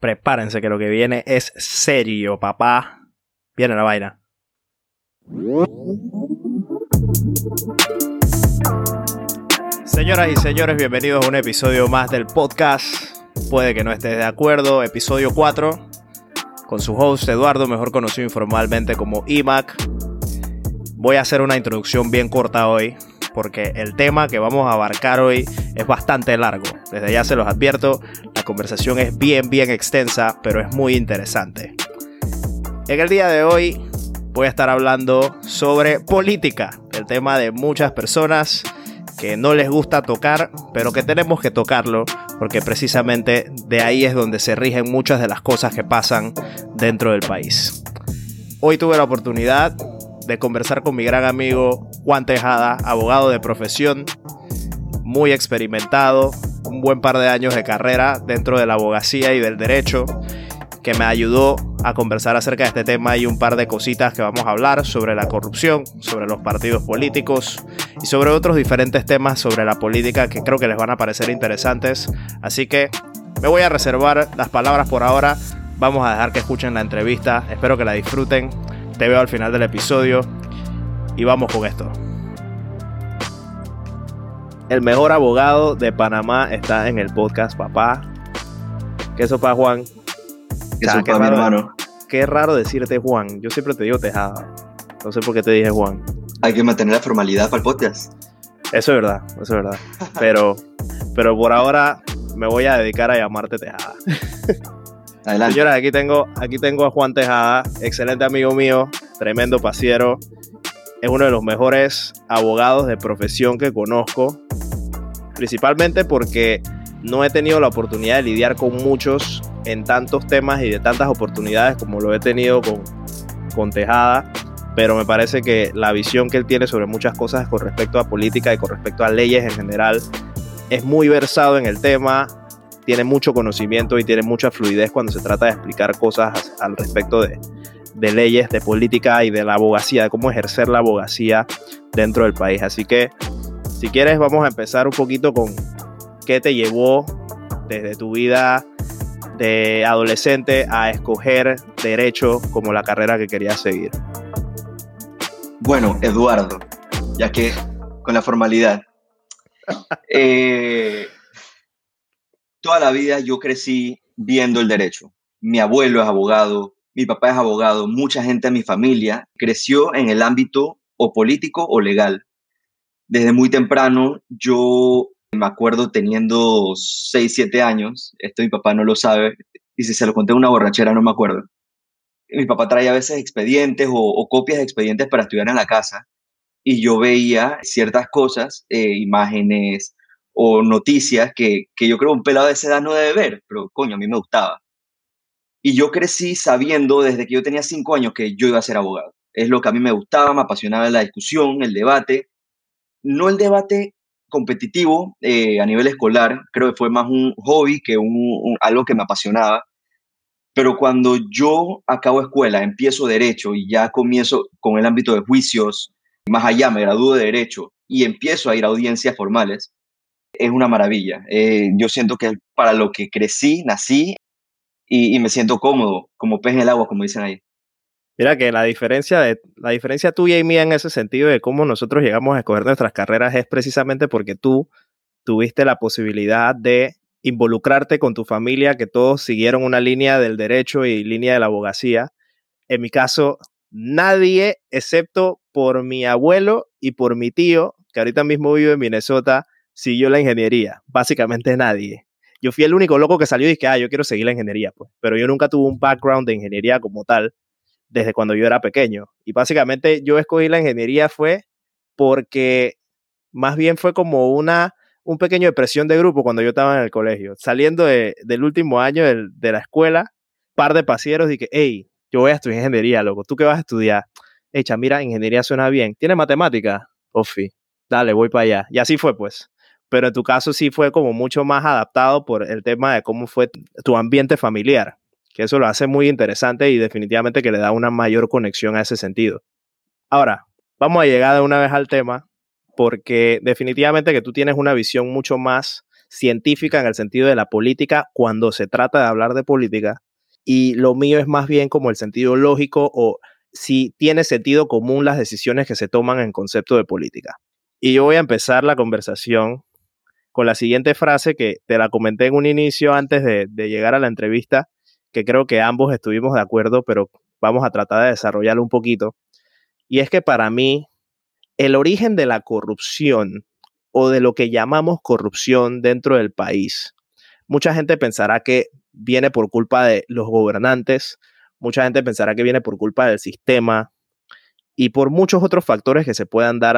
prepárense que lo que viene es serio, papá. Viene la vaina. Señoras y señores, bienvenidos a un episodio más del podcast. Puede que no estés de acuerdo, episodio 4, con su host Eduardo, mejor conocido informalmente como IMAC. Voy a hacer una introducción bien corta hoy, porque el tema que vamos a abarcar hoy es bastante largo. Desde ya se los advierto, la conversación es bien, bien extensa, pero es muy interesante. En el día de hoy voy a estar hablando sobre política, el tema de muchas personas que no les gusta tocar, pero que tenemos que tocarlo, porque precisamente de ahí es donde se rigen muchas de las cosas que pasan dentro del país. Hoy tuve la oportunidad de conversar con mi gran amigo Juan Tejada, abogado de profesión, muy experimentado, un buen par de años de carrera dentro de la abogacía y del derecho, que me ayudó a conversar acerca de este tema y un par de cositas que vamos a hablar sobre la corrupción, sobre los partidos políticos y sobre otros diferentes temas sobre la política que creo que les van a parecer interesantes. Así que me voy a reservar las palabras por ahora. Vamos a dejar que escuchen la entrevista. Espero que la disfruten. Te veo al final del episodio y vamos con esto. El mejor abogado de Panamá está en el podcast, papá. ¿Qué sopa, Juan? ¿Qué sopa, mi hermano? Qué raro decirte Juan. Yo siempre te digo Tejada. No sé por qué te dije Juan. Hay que mantener la formalidad para el podcast. Eso es verdad, eso es verdad. Pero, pero por ahora me voy a dedicar a llamarte Tejada. Adelante. Señoras, aquí tengo, aquí tengo a Juan Tejada, excelente amigo mío, tremendo pasiero. Es uno de los mejores abogados de profesión que conozco, principalmente porque no he tenido la oportunidad de lidiar con muchos en tantos temas y de tantas oportunidades como lo he tenido con, con Tejada, pero me parece que la visión que él tiene sobre muchas cosas con respecto a política y con respecto a leyes en general es muy versado en el tema, tiene mucho conocimiento y tiene mucha fluidez cuando se trata de explicar cosas al respecto de, de leyes, de política y de la abogacía, de cómo ejercer la abogacía dentro del país. Así que, si quieres, vamos a empezar un poquito con qué te llevó desde tu vida de adolescente a escoger derecho como la carrera que querías seguir. Bueno, Eduardo, ya que con la formalidad. Eh, toda la vida yo crecí viendo el derecho. Mi abuelo es abogado, mi papá es abogado, mucha gente de mi familia creció en el ámbito o político o legal. Desde muy temprano yo me acuerdo teniendo 6, 7 años, esto mi papá no lo sabe, y si se lo conté en una borrachera no me acuerdo. Mi papá traía a veces expedientes o, copias de expedientes para estudiar en la casa, y yo veía ciertas cosas, eh, imágenes o noticias que, que yo creo un pelado de esa edad no debe ver, pero coño, a mí me gustaba. Y yo crecí sabiendo desde que yo tenía cinco años que yo iba a ser abogado. Es lo que a mí me gustaba, me apasionaba la discusión, el debate. No el debate competitivo eh, a nivel escolar, creo que fue más un hobby que un, algo que me apasionaba. Pero cuando yo acabo escuela, empiezo derecho y ya comienzo con el ámbito de juicios, más allá me gradúo de derecho y empiezo a ir a audiencias formales, es una maravilla. Eh, yo siento que para lo que crecí, nací y, y, me siento cómodo, como pez en el agua, como dicen ahí. Mira que la diferencia, de, la diferencia tuya y mía en ese sentido de cómo nosotros llegamos a escoger nuestras carreras es precisamente porque tú tuviste la posibilidad de involucrarte con tu familia, que todos siguieron una línea del derecho y línea de la abogacía. En mi caso, nadie, excepto por mi abuelo y por mi tío, que ahorita mismo vive en Minnesota, siguió la ingeniería. Básicamente nadie. Yo fui el único loco que salió y dije, ah, yo quiero seguir la ingeniería, pues. Pero yo nunca tuve un background de ingeniería como tal desde cuando yo era pequeño. Y básicamente yo escogí la ingeniería fue porque más bien fue como una un pequeño depresión de grupo cuando yo estaba en el colegio. Saliendo de, del último año de, la escuela, par de pasieros dije, hey, yo voy a estudiar ingeniería, loco. ¿Tú qué vas a estudiar? Echa, mira, ingeniería suena bien. ¿Tiene matemática? Ofi, dale, voy para allá. Y así fue, pues. Pero en tu caso sí fue como mucho más adaptado por el tema de cómo fue tu ambiente familiar que eso lo hace muy interesante y definitivamente que le da una mayor conexión a ese sentido. Ahora, vamos a llegar de una vez al tema, porque definitivamente que tú tienes una visión mucho más científica en el sentido de la política cuando se trata de hablar de política y lo mío es más bien como el sentido lógico o si tiene sentido común las decisiones que se toman en concepto de política. Y yo voy a empezar la conversación con la siguiente frase que te la comenté en un inicio antes de, de llegar a la entrevista, que creo que ambos estuvimos de acuerdo, pero vamos a tratar de desarrollarlo un poquito. Y es que para mí, el origen de la corrupción o de lo que llamamos corrupción dentro del país, mucha gente pensará que viene por culpa de los gobernantes, mucha gente pensará que viene por culpa del sistema y por muchos otros factores que se puedan dar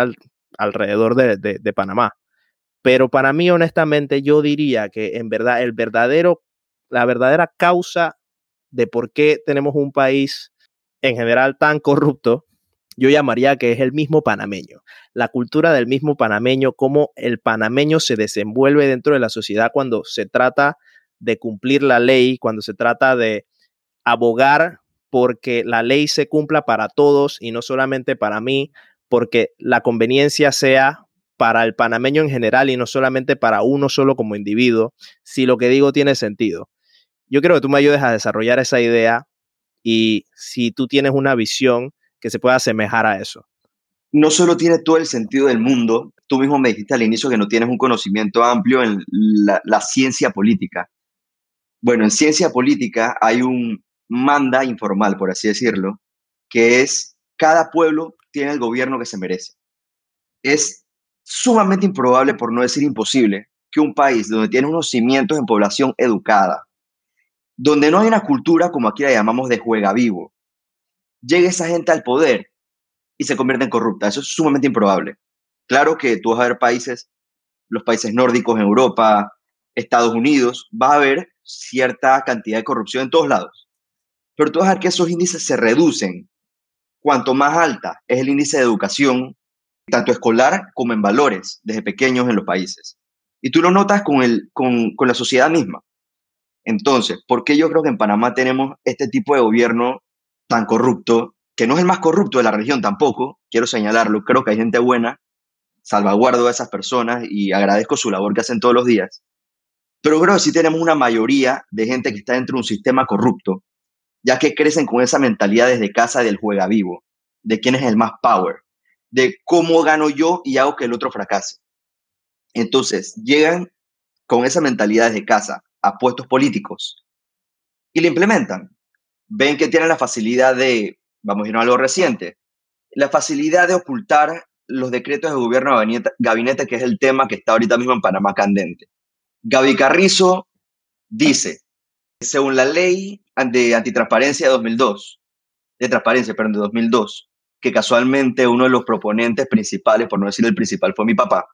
alrededor de, de Panamá. Pero para mí, honestamente, yo diría que en verdad el verdadero, la verdadera causa de por qué tenemos un país en general tan corrupto, yo llamaría que es el mismo panameño. La cultura del mismo panameño, cómo el panameño se desenvuelve dentro de la sociedad cuando se trata de cumplir la ley, cuando se trata de abogar porque la ley se cumpla para todos y no solamente para mí, porque la conveniencia sea para el panameño en general y no solamente para uno solo como individuo, si lo que digo tiene sentido. Yo creo que tú me ayudes a desarrollar esa idea y si tú tienes una visión que se pueda asemejar a eso. No solo tiene todo el sentido del mundo, tú mismo me dijiste al inicio que no tienes un conocimiento amplio en la ciencia política. Bueno, en ciencia política hay un manda informal, por así decirlo, que es cada pueblo tiene el gobierno que se merece. Es sumamente improbable, por no decir imposible, que un país donde tiene unos cimientos en población educada, donde no hay una cultura como aquí la llamamos de juega vivo, llegue esa gente al poder y se convierta en corrupta. Eso es sumamente improbable. Claro que tú vas a ver países, los países nórdicos en Europa, Estados Unidos, vas a ver cierta cantidad de corrupción en todos lados. Pero tú vas a ver que esos índices se reducen cuanto más alta es el índice de educación, tanto escolar como en valores, desde pequeños en los países. Y tú lo notas con, el, con, con la sociedad misma. Entonces, ¿por qué yo creo que en Panamá tenemos este tipo de gobierno tan corrupto, que no es el más corrupto de la región tampoco, quiero señalarlo, creo que hay gente buena, salvaguardo a esas personas y agradezco su labor que hacen todos los días, pero creo que sí tenemos una mayoría de gente que está dentro de un sistema corrupto, ya que crecen con esa mentalidad desde casa del juega vivo, de quién es el más power, de cómo gano yo y hago que el otro fracase. Entonces, llegan con esa mentalidad desde casa a puestos políticos y lo implementan. Ven que tienen la facilidad de, vamos a ir a algo reciente, la facilidad de ocultar los decretos de gobierno gabinete, gabinete, que es el tema que está ahorita mismo en Panamá candente. Gaby Carrizo dice, según la ley de antitransparencia de 2002, de transparencia, perdón, de 2002, que casualmente uno de los proponentes principales, por no decir el principal, fue mi papá.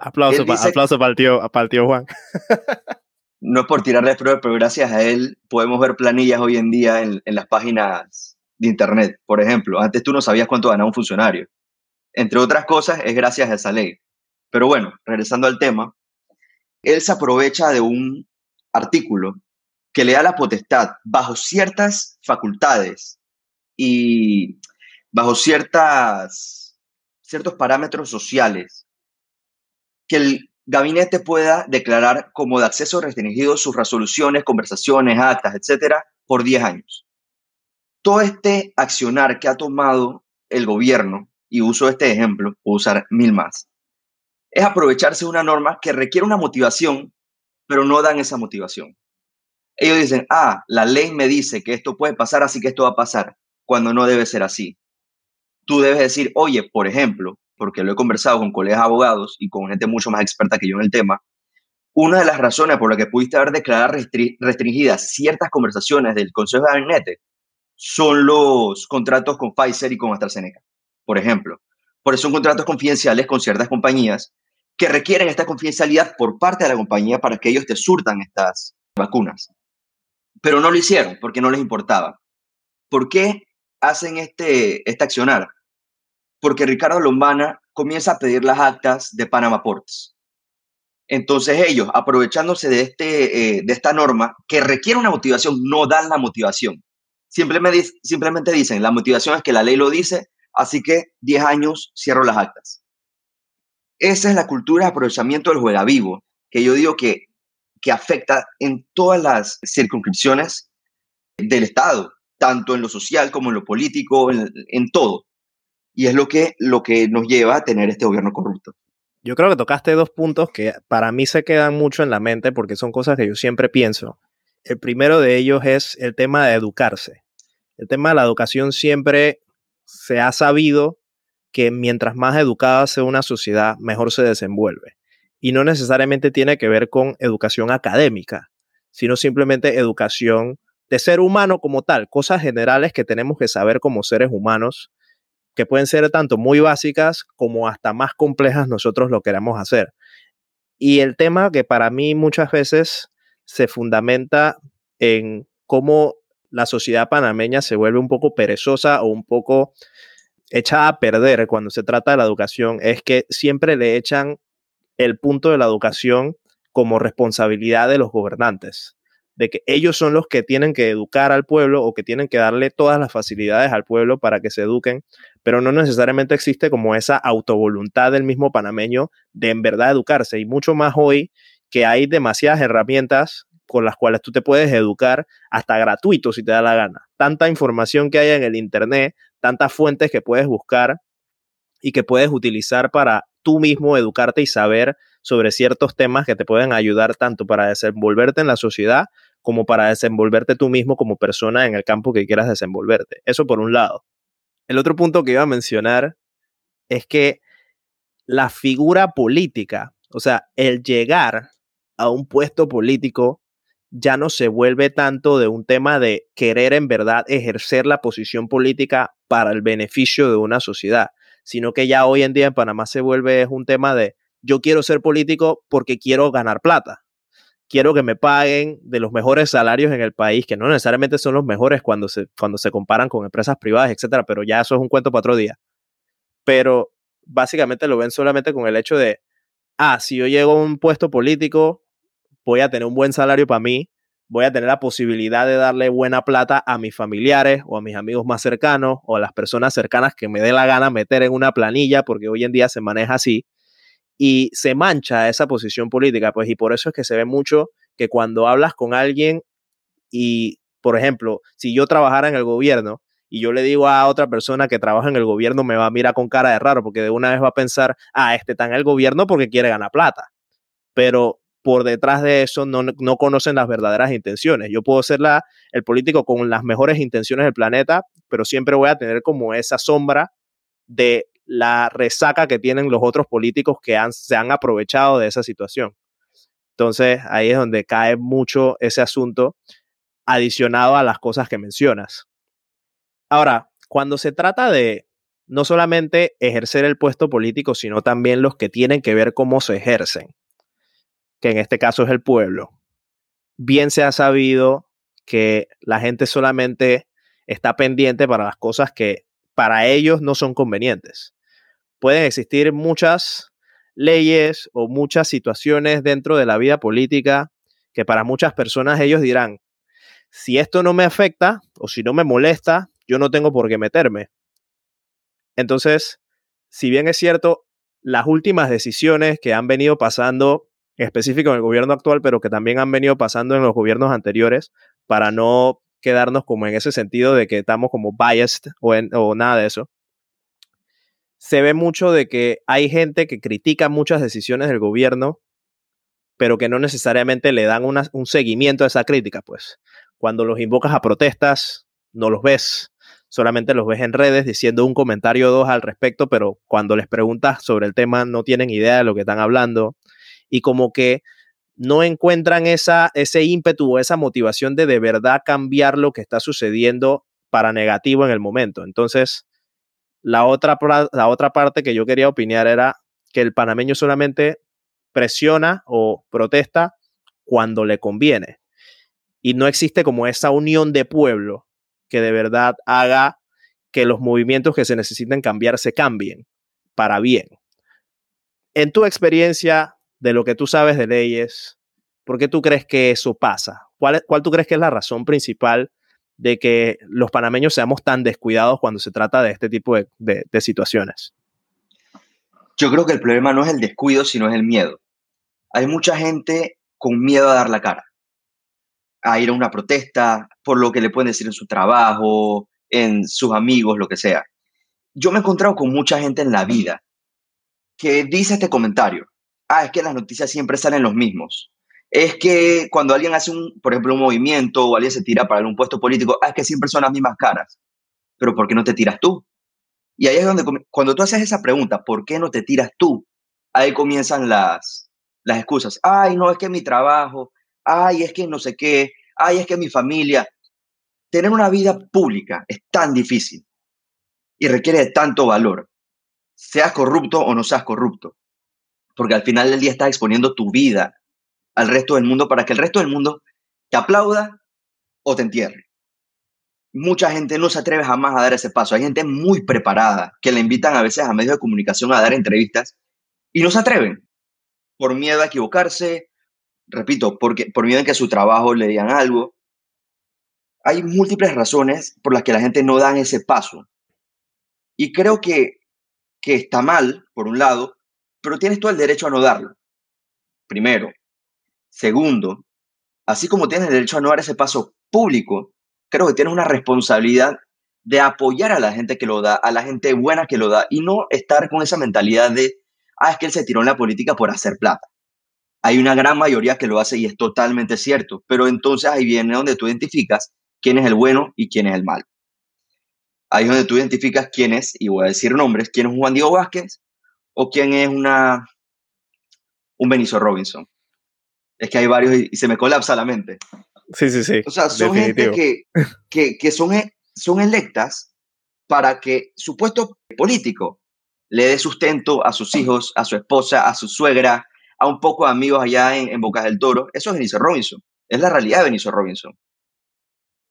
Aplauso, aplauso para, el tío, para el tío Juan. no es por tirarle flores, pero gracias a él podemos ver planillas hoy en día en, en las páginas de Internet. Por ejemplo, antes tú no sabías cuánto ganaba un funcionario. Entre otras cosas, es gracias a esa ley. Pero bueno, regresando al tema, él se aprovecha de un artículo que le da la potestad bajo ciertas facultades y bajo ciertas, ciertos parámetros sociales que el gabinete pueda declarar como de acceso restringido sus resoluciones, conversaciones, actas, etcétera, por 10 años. Todo este accionar que ha tomado el gobierno, y uso este ejemplo, puedo usar mil más, es aprovecharse de una norma que requiere una motivación, pero no dan esa motivación. Ellos dicen, ah, la ley me dice que esto puede pasar, así que esto va a pasar, cuando no debe ser así. Tú debes decir, oye, por ejemplo, porque lo he conversado con colegas abogados y con gente mucho más experta que yo en el tema, una de las razones por las que pudiste haber declarado restringidas ciertas conversaciones del Consejo de Gabinete son los contratos con Pfizer y con AstraZeneca, por ejemplo. Por eso son contratos confidenciales con ciertas compañías que requieren esta confidencialidad por parte de la compañía para que ellos te surtan estas vacunas. Pero no lo hicieron porque no les importaba. ¿Por qué hacen este, este accionar? Porque Ricardo Lombana comienza a pedir las actas de Panama Ports. Entonces ellos, aprovechándose de, este, eh, de esta norma que requiere una motivación, no dan la motivación. Simplemente, dicen, la motivación es que la ley lo dice, Así que 10 años cierro las actas. Esa es la cultura de aprovechamiento del juega vivo, que yo digo que, que afecta en todas las circunscripciones del Estado, tanto en lo social como en lo político, en todo. Y es lo que, lo que nos lleva a tener este gobierno corrupto. Yo creo que tocaste dos puntos que para mí se quedan mucho en la mente porque son cosas que yo siempre pienso. El primero de ellos es el tema de educarse. El tema de la educación siempre se ha sabido que mientras más educada sea una sociedad, mejor se desenvuelve. Y no necesariamente tiene que ver con educación académica, sino simplemente educación de ser humano como tal, cosas generales que tenemos que saber como seres humanos que pueden ser tanto muy básicas como hasta más complejas nosotros lo queremos hacer. Y el tema que para mí muchas veces se fundamenta en cómo la sociedad panameña se vuelve un poco perezosa o un poco echada a perder cuando se trata de la educación es que siempre le echan el punto de la educación como responsabilidad de los gobernantes de que ellos son los que tienen que educar al pueblo o que tienen que darle todas las facilidades al pueblo para que se eduquen, pero no necesariamente existe como esa autovoluntad del mismo panameño de en verdad educarse y mucho más hoy que hay demasiadas herramientas con las cuales tú te puedes educar hasta gratuito si te da la gana. Tanta información que hay en el Internet, tantas fuentes que puedes buscar y que puedes utilizar para tú mismo educarte y saber sobre ciertos temas que te pueden ayudar tanto para desenvolverte en la sociedad como para desenvolverte tú mismo como persona en el campo que quieras desenvolverte. Eso por un lado. El otro punto que iba a mencionar es que la figura política, o sea, el llegar a un puesto político ya no se vuelve tanto de un tema de querer en verdad ejercer la posición política para el beneficio de una sociedad, sino que ya hoy en día en Panamá se vuelve un tema de yo quiero ser político porque quiero ganar plata quiero que me paguen de los mejores salarios en el país, que no necesariamente son los mejores cuando se, cuando se comparan con empresas privadas, etcétera, pero ya eso es un cuento para otro día. Pero básicamente lo ven solamente con el hecho de, ah, si yo llego a un puesto político, voy a tener un buen salario para mí, voy a tener la posibilidad de darle buena plata a mis familiares o a mis amigos más cercanos o a las personas cercanas que me dé la gana meter en una planilla, porque hoy en día se maneja así y se mancha esa posición política, pues y por eso es que se ve mucho que cuando hablas con alguien y, por ejemplo, si yo trabajara en el gobierno y yo le digo a otra persona que trabaja en el gobierno, me va a mirar con cara de raro, porque de una vez va a pensar, ah, este está en el gobierno porque quiere ganar plata. Pero por detrás de eso no, no conocen las verdaderas intenciones. Yo puedo ser la, el político con las mejores intenciones del planeta, pero siempre voy a tener como esa sombra de la resaca que tienen los otros políticos que se han aprovechado de esa situación. Entonces ahí es donde cae mucho ese asunto adicionado a las cosas que mencionas. Ahora, cuando se trata de no solamente ejercer el puesto político, sino también los que tienen que ver cómo se ejercen, que en este caso es el pueblo, bien se ha sabido que la gente solamente está pendiente para las cosas que para ellos no son convenientes pueden existir muchas leyes o muchas situaciones dentro de la vida política que para muchas personas ellos dirán, si esto no me afecta o si no me molesta, yo no tengo por qué meterme. Entonces, si bien es cierto, las últimas decisiones que han venido pasando, en específico en el gobierno actual, pero que también han venido pasando en los gobiernos anteriores, para no quedarnos como en ese sentido de que estamos como biased o, o nada de eso, se ve mucho de que hay gente que critica muchas decisiones del gobierno, pero que no necesariamente le dan un seguimiento a esa crítica, pues. Cuando los invocas a protestas, no los ves, solamente los ves en redes diciendo un comentario o dos al respecto, pero cuando les preguntas sobre el tema no tienen idea de lo que están hablando y como que no encuentran esa, ese ímpetu o esa motivación de de verdad cambiar lo que está sucediendo para negativo en el momento. Entonces, la otra, la otra parte que yo quería opinar era que el panameño solamente presiona o protesta cuando le conviene. Y no existe como esa unión de pueblo que de verdad haga que los movimientos que se necesiten cambiar se cambien para bien. En tu experiencia de lo que tú sabes de leyes, ¿por qué tú crees que eso pasa? ¿Cuál, cuál tú crees que es la razón principal de que los panameños seamos tan descuidados cuando se trata de este tipo de, situaciones? Yo creo que el problema no es el descuido, sino es el miedo. hay mucha gente con miedo a dar la cara, a ir a una protesta, por lo que le pueden decir en su trabajo, en sus amigos, lo que sea. Yo me he encontrado con mucha gente en la vida que dice este comentario. Ah, es que las noticias siempre salen los mismos. Es que cuando alguien hace un, por ejemplo, un movimiento o alguien se tira para un puesto político, ah, es que siempre son las mismas caras. Pero ¿por qué no te tiras tú? Y ahí es donde, cuando tú haces esa pregunta, ¿por qué no te tiras tú? Ahí comienzan las, las excusas. Ay, no, es que mi trabajo, ay, es que no sé qué, ay, es que mi familia. Tener una vida pública es tan difícil y requiere de tanto valor, seas corrupto o no seas corrupto, porque al final del día estás exponiendo tu vida al resto del mundo para que el resto del mundo te aplauda o te entierre. Mucha gente no se atreve jamás a dar ese paso. Hay gente muy preparada que le invitan a veces a medios de comunicación a dar entrevistas y no se atreven por miedo a equivocarse, repito, porque, por miedo a que su trabajo le digan algo. Hay múltiples razones por las que la gente no da ese paso. Y creo que, que está mal, por un lado, pero tienes todo el derecho a no darlo. Primero. Segundo, así como tienes derecho a no dar ese paso público, creo que tienes una responsabilidad de apoyar a la gente que lo da, a la gente buena que lo da, y no estar con esa mentalidad de, ah, es que él se tiró en la política por hacer plata. Hay una gran mayoría que lo hace y es totalmente cierto, pero entonces ahí viene donde tú identificas quién es el bueno y quién es el malo. Ahí es donde tú identificas quién es, y voy a decir nombres, quién es Juan Diego Vázquez o quién es una, un Benicio Robinson. Es que hay varios y, se me colapsa la mente. Sí, sí, sí. O sea, son gente que, que, que son, e, son electas para que su puesto político le dé sustento a sus hijos, a su esposa, a su suegra, a un poco de amigos allá en, en Bocas del Toro. Eso es Benicio Robinson. Es la realidad de Benicio Robinson.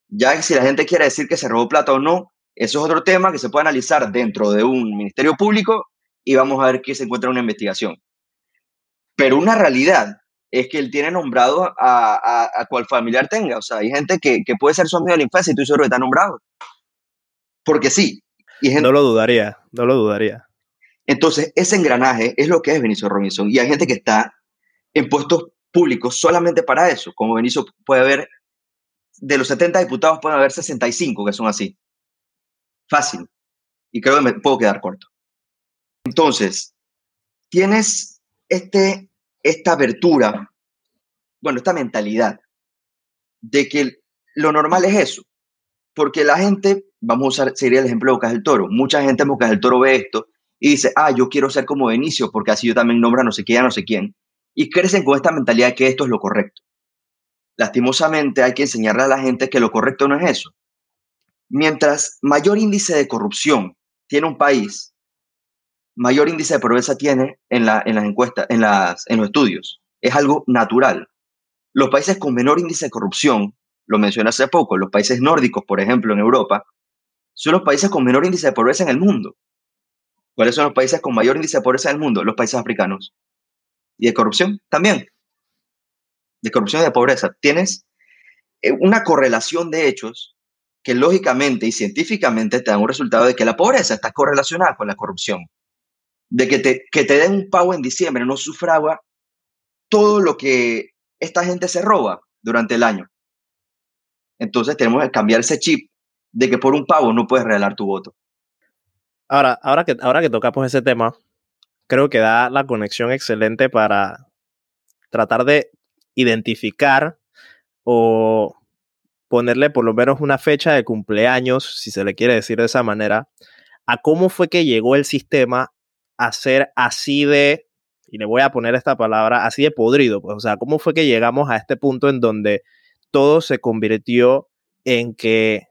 Ya si la gente quiere decir que se robó plata o no, eso es otro tema que se puede analizar dentro de un ministerio público y vamos a ver qué se encuentra en una investigación. Pero una realidad es que él tiene nombrado a, a, a cual familiar tenga. O sea, hay gente que, que puede ser su amigo de la infancia y tú seguro que está nombrado. Porque sí. Y no lo dudaría, no lo dudaría. Entonces, ese engranaje es lo que es Benicio Robinson. Y hay gente que está en puestos públicos solamente para eso. Como Benicio puede haber, de los 70 diputados pueden haber 65 que son así. Fácil. Y creo que me puedo quedar corto. Entonces, tienes este esta abertura, bueno, esta mentalidad de que lo normal es eso. Porque la gente, vamos a usar, sería el ejemplo de Bocas del Toro. Mucha gente en Bocas del Toro ve esto y dice, ah, yo quiero ser como Benicio porque así yo también nombro a no sé quién, no sé quién. Y crecen con esta mentalidad de que esto es lo correcto. Lastimosamente hay que enseñarle a la gente que lo correcto no es eso. Mientras mayor índice de corrupción tiene un país, mayor índice de pobreza tiene en, la, en las encuestas, en, en los estudios. Es algo natural. Los países con menor índice de corrupción, lo mencioné hace poco, los países nórdicos, por ejemplo, en Europa, son los países con menor índice de pobreza en el mundo. ¿Cuáles son los países con mayor índice de pobreza en el mundo? Los países africanos. Y de corrupción también. De corrupción y de pobreza. Tienes eh, una correlación de hechos que lógicamente y científicamente te dan un resultado de que la pobreza está correlacionada con la corrupción de que te, que te den un pago en diciembre no sufragua todo lo que esta gente se roba durante el año. Entonces tenemos que cambiar ese chip de que por un pago no puedes regalar tu voto. Ahora, ahora que, ahora que tocamos ese tema, creo que da la conexión excelente para tratar de identificar o ponerle por lo menos una fecha de cumpleaños, si se le quiere decir de esa manera, a cómo fue que llegó el sistema a ser así de, y le voy a poner esta palabra, así de podrido, pues, o sea, ¿cómo fue que llegamos a este punto en donde todo se convirtió en que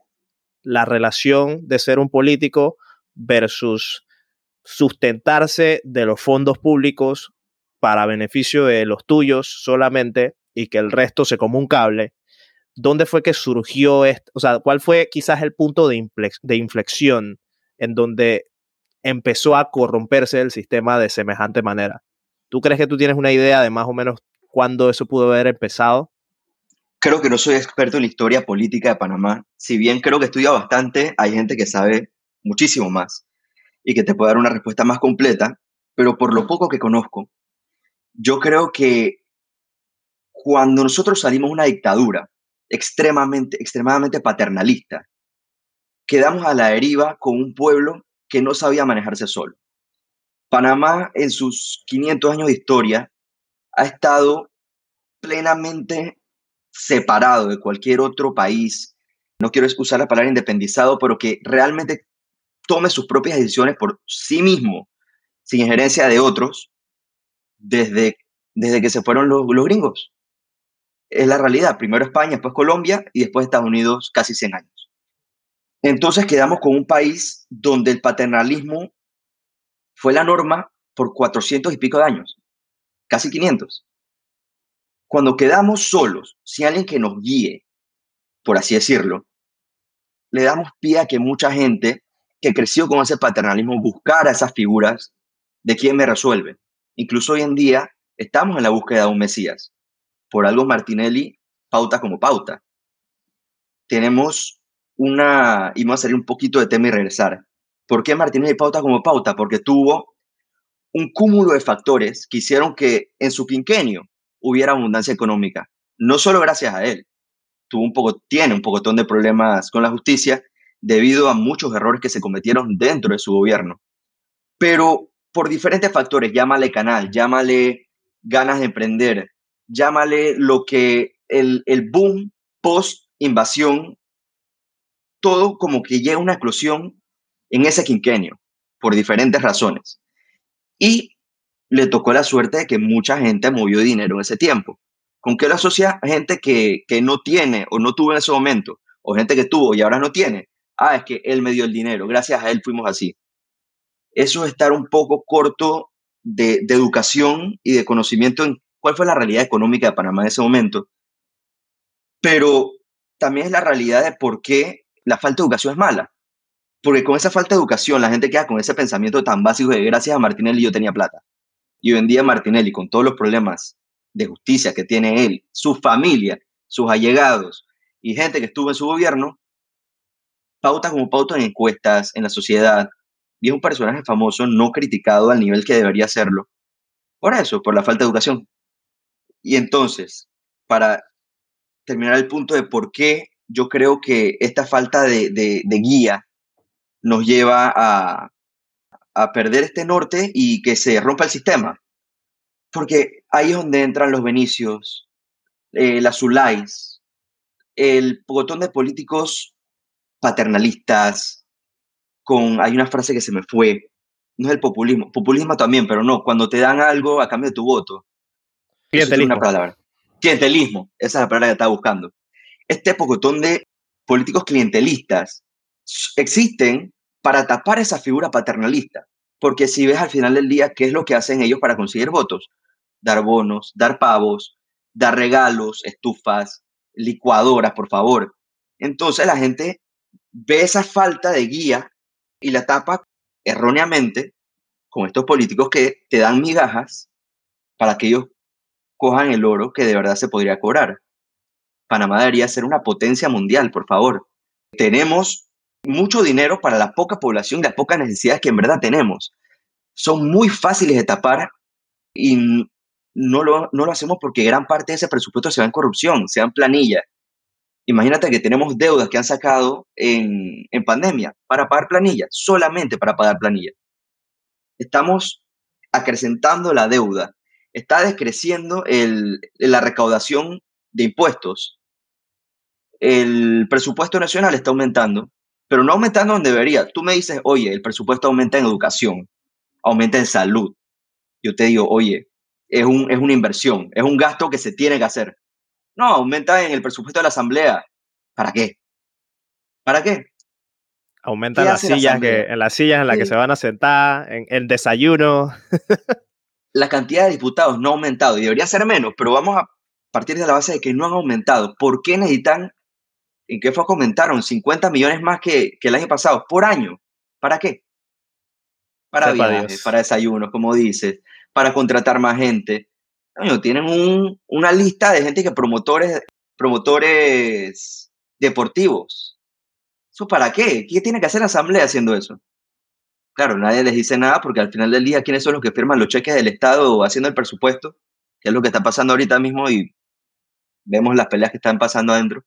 la relación de ser un político versus sustentarse de los fondos públicos para beneficio de los tuyos solamente y que el resto se como un cable, ¿dónde fue que surgió esto? O sea, ¿cuál fue quizás el punto de, de inflexión en donde empezó a corromperse el sistema de semejante manera. ¿Tú crees que tú tienes una idea de más o menos cuándo eso pudo haber empezado? Creo que no soy experto en la historia política de Panamá. Si bien creo que he estudiado bastante, hay gente que sabe muchísimo más y que te puede dar una respuesta más completa, pero por lo poco que conozco, Yo creo que cuando nosotros salimos de una dictadura extremadamente, extremadamente paternalista, quedamos a la deriva con un pueblo que no sabía manejarse solo. Panamá, en sus 500 años de historia, ha estado plenamente separado de cualquier otro país. No quiero usar la palabra independizado, pero que realmente tome sus propias decisiones por sí mismo, sin injerencia de otros, desde, desde que se fueron los, los gringos. Es la realidad. Primero España, después Colombia y después Estados Unidos casi 100 años. Entonces quedamos con un país donde el paternalismo fue la norma por 400 y pico de años, casi 500. Cuando quedamos solos, sin alguien que nos guíe, por así decirlo, le damos pie a que mucha gente que creció con ese paternalismo buscara esas figuras de quién me resuelve. Incluso hoy en día estamos en la búsqueda de un Mesías. Por algo Martinelli pauta como pauta. Tenemos una, y vamos a salir un poquito de tema y regresar. ¿Por qué Martinelli pauta como pauta? Porque tuvo un cúmulo de factores que hicieron que en su quinquenio hubiera abundancia económica. No solo gracias a él, tuvo un poco, tiene un pocotón de problemas con la justicia debido a muchos errores que se cometieron dentro de su gobierno. Pero por diferentes factores, llámale canal, llámale ganas de emprender, llámale lo que el, el boom post invasión, todo como que llega una explosión en ese quinquenio, por diferentes razones. Y le tocó la suerte de que mucha gente movió dinero en ese tiempo. ¿Con qué lo asocia gente que, que no tiene o no tuvo en ese momento? O gente que tuvo y ahora no tiene. Ah, es que él me dio el dinero, gracias a él fuimos así. Eso es estar un poco corto de, de educación y de conocimiento en cuál fue la realidad económica de Panamá en ese momento. Pero también es la realidad de por qué la falta de educación es mala. Porque con esa falta de educación la gente queda con ese pensamiento tan básico de gracias a Martinelli yo tenía plata. Y hoy en día Martinelli, con todos los problemas de justicia que tiene él, su familia, sus allegados y gente que estuvo en su gobierno, pauta como pauta en encuestas, en la sociedad, y es un personaje famoso no criticado al nivel que debería serlo. Por eso, por la falta de educación. Y entonces, para terminar el punto de por qué yo creo que esta falta de, de, de guía nos lleva a, a perder este norte y que se rompa el sistema. Porque ahí es donde entran los Benicios, eh, las Zulais, el botón de políticos paternalistas, con, hay una frase que se me fue, no es el populismo, populismo también, pero no, cuando te dan algo a cambio de tu voto. Clientelismo. Es una palabra. Clientelismo, esa es la palabra que estaba buscando. Este pocotón de políticos clientelistas existen para tapar esa figura paternalista. Porque si ves al final del día qué es lo que hacen ellos para conseguir votos, dar bonos, dar pavos, dar regalos, estufas, licuadoras, por favor. Entonces la gente ve esa falta de guía y la tapa erróneamente con estos políticos que te dan migajas para que ellos cojan el oro que de verdad se podría cobrar. Panamá debería ser una potencia mundial, por favor. Tenemos mucho dinero para la poca población y las pocas necesidades que en verdad tenemos. Son muy fáciles de tapar y no lo, no lo hacemos porque gran parte de ese presupuesto se va en corrupción, se va en planilla. Imagínate que tenemos deudas que han sacado en, en pandemia para pagar planilla, solamente para pagar planilla. Estamos acrecentando la deuda, está descreciendo el, la recaudación de impuestos. El presupuesto nacional está aumentando pero no aumentando donde debería. Tú me dices, oye, el presupuesto aumenta en educación, aumenta en salud. Yo te digo, oye, es, un, es una inversión, es un gasto que se tiene que hacer. No, aumenta en el presupuesto de la asamblea. ¿Para qué? ¿Para qué? Aumenta las sillas que, en las sillas en las que se van a sentar, en el desayuno. la cantidad de diputados no ha aumentado y debería ser menos, pero vamos a partir de la base de que no han aumentado. ¿Por qué necesitan ¿En qué fue? Comentaron 50 millones más que, que el año pasado por año. ¿Para qué? Para viajes, para desayunos, como dices, para contratar más gente. tienen un, una lista de gente que promotores, promotores deportivos. ¿Eso para qué? ¿Qué tiene que hacer la asamblea haciendo eso? Claro, nadie les dice nada porque al final del día, ¿quiénes son los que firman los cheques del Estado haciendo el presupuesto? que es lo que está pasando ahorita mismo y vemos las peleas que están pasando adentro.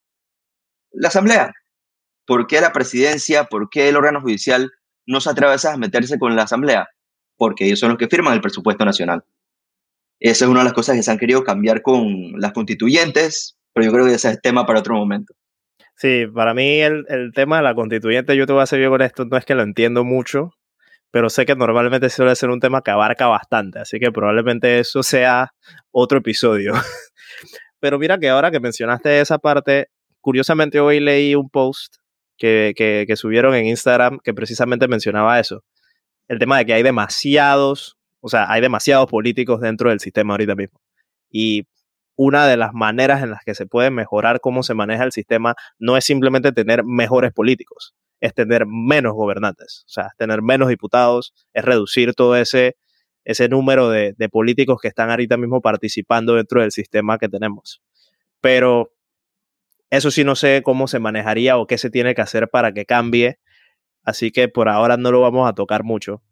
La Asamblea. ¿Por qué la presidencia, por qué el órgano judicial no se atreve a meterse con la Asamblea? Porque ellos son los que firman el presupuesto nacional. Esa es una de las cosas que se han querido cambiar con las constituyentes, pero yo creo que ese es tema para otro momento. Sí, para mí el, tema de la constituyente, yo te voy a ser bien con esto, no es que lo entiendo mucho, pero sé que normalmente suele ser un tema que abarca bastante, así que probablemente eso sea otro episodio. pero mira que ahora que mencionaste esa parte, curiosamente hoy leí un post que, que, subieron en Instagram que precisamente mencionaba eso, el tema de que hay demasiados, o sea, hay demasiados políticos dentro del sistema ahorita mismo. Y una de las maneras en las que se puede mejorar cómo se maneja el sistema no es simplemente tener mejores políticos, es tener menos gobernantes, o sea, es tener menos diputados, es reducir todo ese, ese número de, de políticos que están ahorita mismo participando dentro del sistema que tenemos. Pero eso sí no sé cómo se manejaría o qué se tiene que hacer para que cambie, así que por ahora no lo vamos a tocar mucho.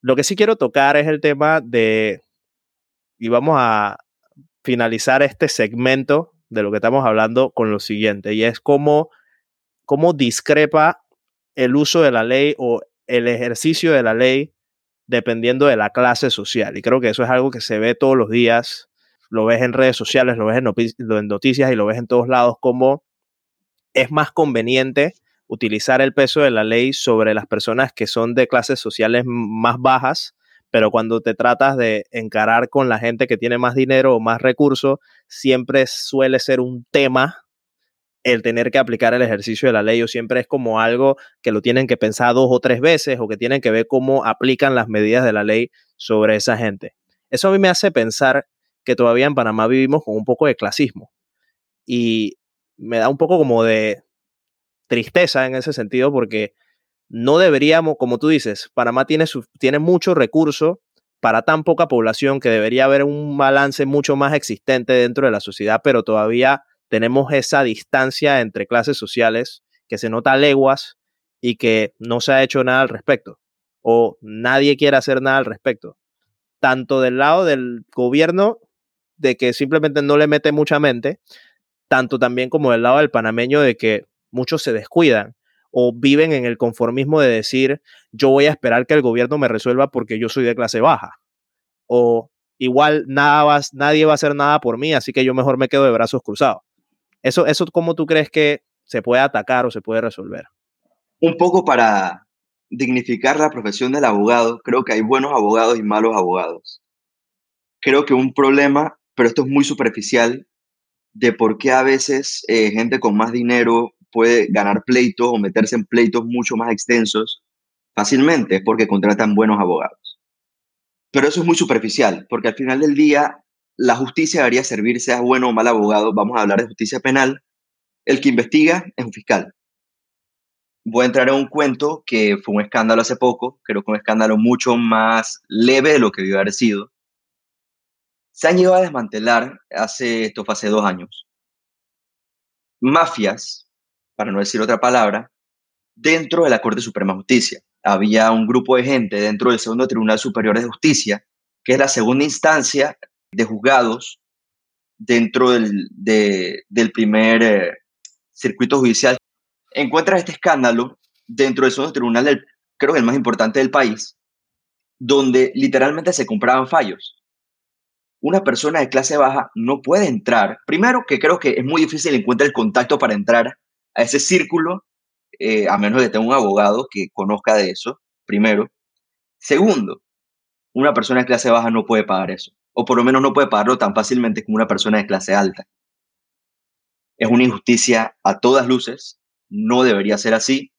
Lo que sí quiero tocar es el tema de, y vamos a finalizar este segmento de lo que estamos hablando con lo siguiente, y es cómo cómo discrepa el uso de la ley o el ejercicio de la ley dependiendo de la clase social. Y creo que eso es algo que se ve todos los días, lo ves en redes sociales, lo ves en, noticias y lo ves en todos lados, como es más conveniente utilizar el peso de la ley sobre las personas que son de clases sociales más bajas, pero cuando te tratas de encarar con la gente que tiene más dinero o más recursos, siempre suele ser un tema el tener que aplicar el ejercicio de la ley o siempre es como algo que lo tienen que pensar dos o tres veces o que tienen que ver cómo aplican las medidas de la ley sobre esa gente. Eso a mí me hace pensar que todavía en Panamá vivimos con un poco de clasismo y me da un poco como de tristeza en ese sentido porque no deberíamos, como tú dices, Panamá tiene, tiene mucho recurso para tan poca población que debería haber un balance mucho más existente dentro de la sociedad, pero todavía tenemos esa distancia entre clases sociales que se nota a leguas y que no se ha hecho nada al respecto o nadie quiere hacer nada al respecto. Tanto del lado del gobierno, de que simplemente no le mete mucha mente, tanto también como del lado del panameño, de que muchos se descuidan o viven en el conformismo de decir, yo voy a esperar que el gobierno me resuelva porque yo soy de clase baja. O igual nada va, nadie va a hacer nada por mí, así que yo mejor me quedo de brazos cruzados. Eso, eso ¿cómo tú crees que se puede atacar o se puede resolver? Un poco para dignificar la profesión del abogado, creo que hay buenos abogados y malos abogados. Creo que un problema, pero esto es muy superficial, de por qué a veces eh, gente con más dinero puede ganar pleitos o meterse en pleitos mucho más extensos fácilmente, es porque contratan buenos abogados. Pero eso es muy superficial, porque al final del día la justicia debería servir, sea bueno o mal abogado, vamos a hablar de justicia penal, el que investiga es un fiscal. Voy a entrar en un cuento que fue un escándalo hace poco, creo que un escándalo mucho más leve de lo que debió haber sido. Se han llegado a desmantelar hace, esto fue hace dos años, mafias, para no decir otra palabra, dentro de la Corte Suprema de Justicia. Había un grupo de gente dentro del Segundo Tribunal Superior de Justicia, que es la segunda instancia de juzgados dentro del, del primer eh, circuito judicial. Encuentra este escándalo dentro del segundo tribunal, del, creo que el más importante del país, donde literalmente se compraban fallos. Una persona de clase baja no puede entrar. Primero, que creo que es muy difícil encontrar el contacto para entrar a ese círculo, eh, a menos que tenga un abogado que conozca de eso, primero. Segundo, una persona de clase baja no puede pagar eso o por lo menos no puede pagarlo tan fácilmente como una persona de clase alta. Es una injusticia a todas luces, no debería ser así,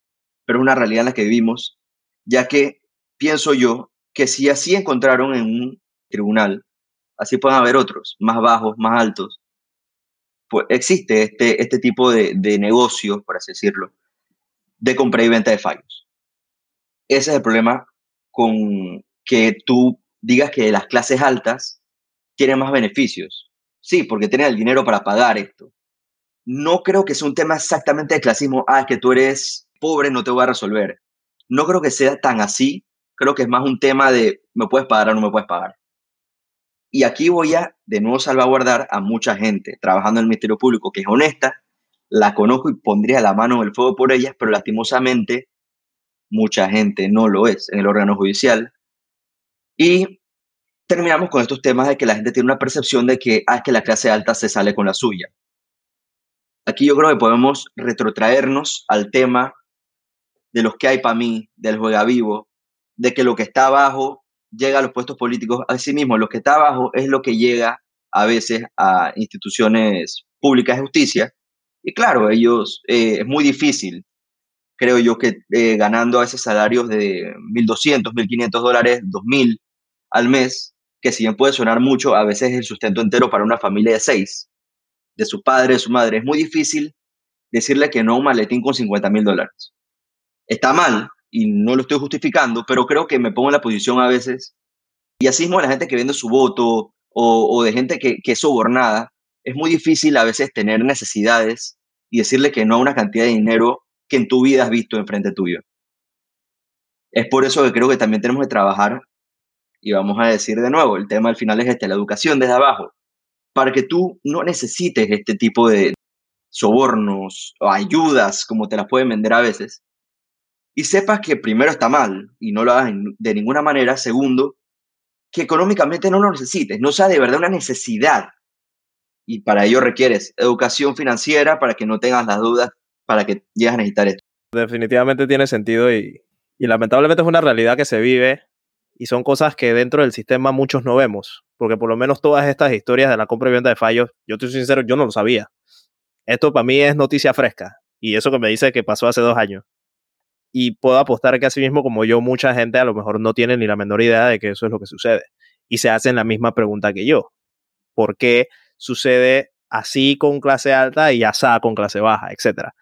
pero es una realidad en la que vivimos, ya que pienso yo que si así encontraron en un tribunal, así pueden haber otros, más bajos, más altos, pues existe este, este tipo de, de negocio, por así decirlo, de compra y venta de fallos. Ese es el problema con que tú digas que las clases altas tiene más beneficios. Sí, porque tiene el dinero para pagar esto. No creo que sea un tema exactamente de clasismo, ah, es que tú eres pobre, no te voy a resolver. No creo que sea tan así, creo que es más un tema de me puedes pagar o no me puedes pagar. Y aquí voy a de nuevo salvaguardar a mucha gente trabajando en el Ministerio Público que es honesta, la conozco y pondría la mano en el fuego por ellas, pero lastimosamente mucha gente no lo es en el órgano judicial. Y terminamos con estos temas de que la gente tiene una percepción de que, ah, que la clase alta se sale con la suya. Aquí yo creo que podemos retrotraernos al tema de los que hay para mí, del juega vivo, de que lo que está abajo llega a los puestos políticos. Asimismo, lo que está abajo es lo que llega a veces a instituciones públicas de justicia. Y claro, ellos, eh, es muy difícil, creo yo, que eh, ganando a veces salarios de 1.200, 1.500 dólares, 2.000 al mes, que si bien puede sonar mucho, a veces es el sustento entero para una familia de seis, de su padre, de su madre. Es muy difícil decirle que no a un maletín con 50 mil dólares. Está mal y no lo estoy justificando, pero creo que me pongo en la posición a veces, y así mismo la gente que vende su voto o, de gente que, que es sobornada, es muy difícil a veces tener necesidades y decirle que no a una cantidad de dinero que en tu vida has visto enfrente tuyo. Es por eso que creo que también tenemos que trabajar y vamos a decir de nuevo, el tema al final es este, la educación desde abajo, para que tú no necesites este tipo de sobornos o ayudas como te las pueden vender a veces, y sepas que primero está mal y no lo hagas de ninguna manera, segundo, que económicamente no lo necesites, no sea de verdad una necesidad. Y para ello requieres educación financiera para que no tengas las dudas para que llegues a necesitar esto. Definitivamente tiene sentido y, lamentablemente es una realidad que se vive y son cosas que dentro del sistema muchos no vemos, porque por lo menos todas estas historias de la compra y venta de fallos, yo estoy sincero, yo no lo sabía. Esto para mí es noticia fresca y eso que me dice que pasó hace dos años. Y puedo apostar que así mismo como yo, mucha gente a lo mejor no tiene ni la menor idea de que eso es lo que sucede. Y se hacen la misma pregunta que yo. ¿Por qué sucede así con clase alta y asá con clase baja, etcétera?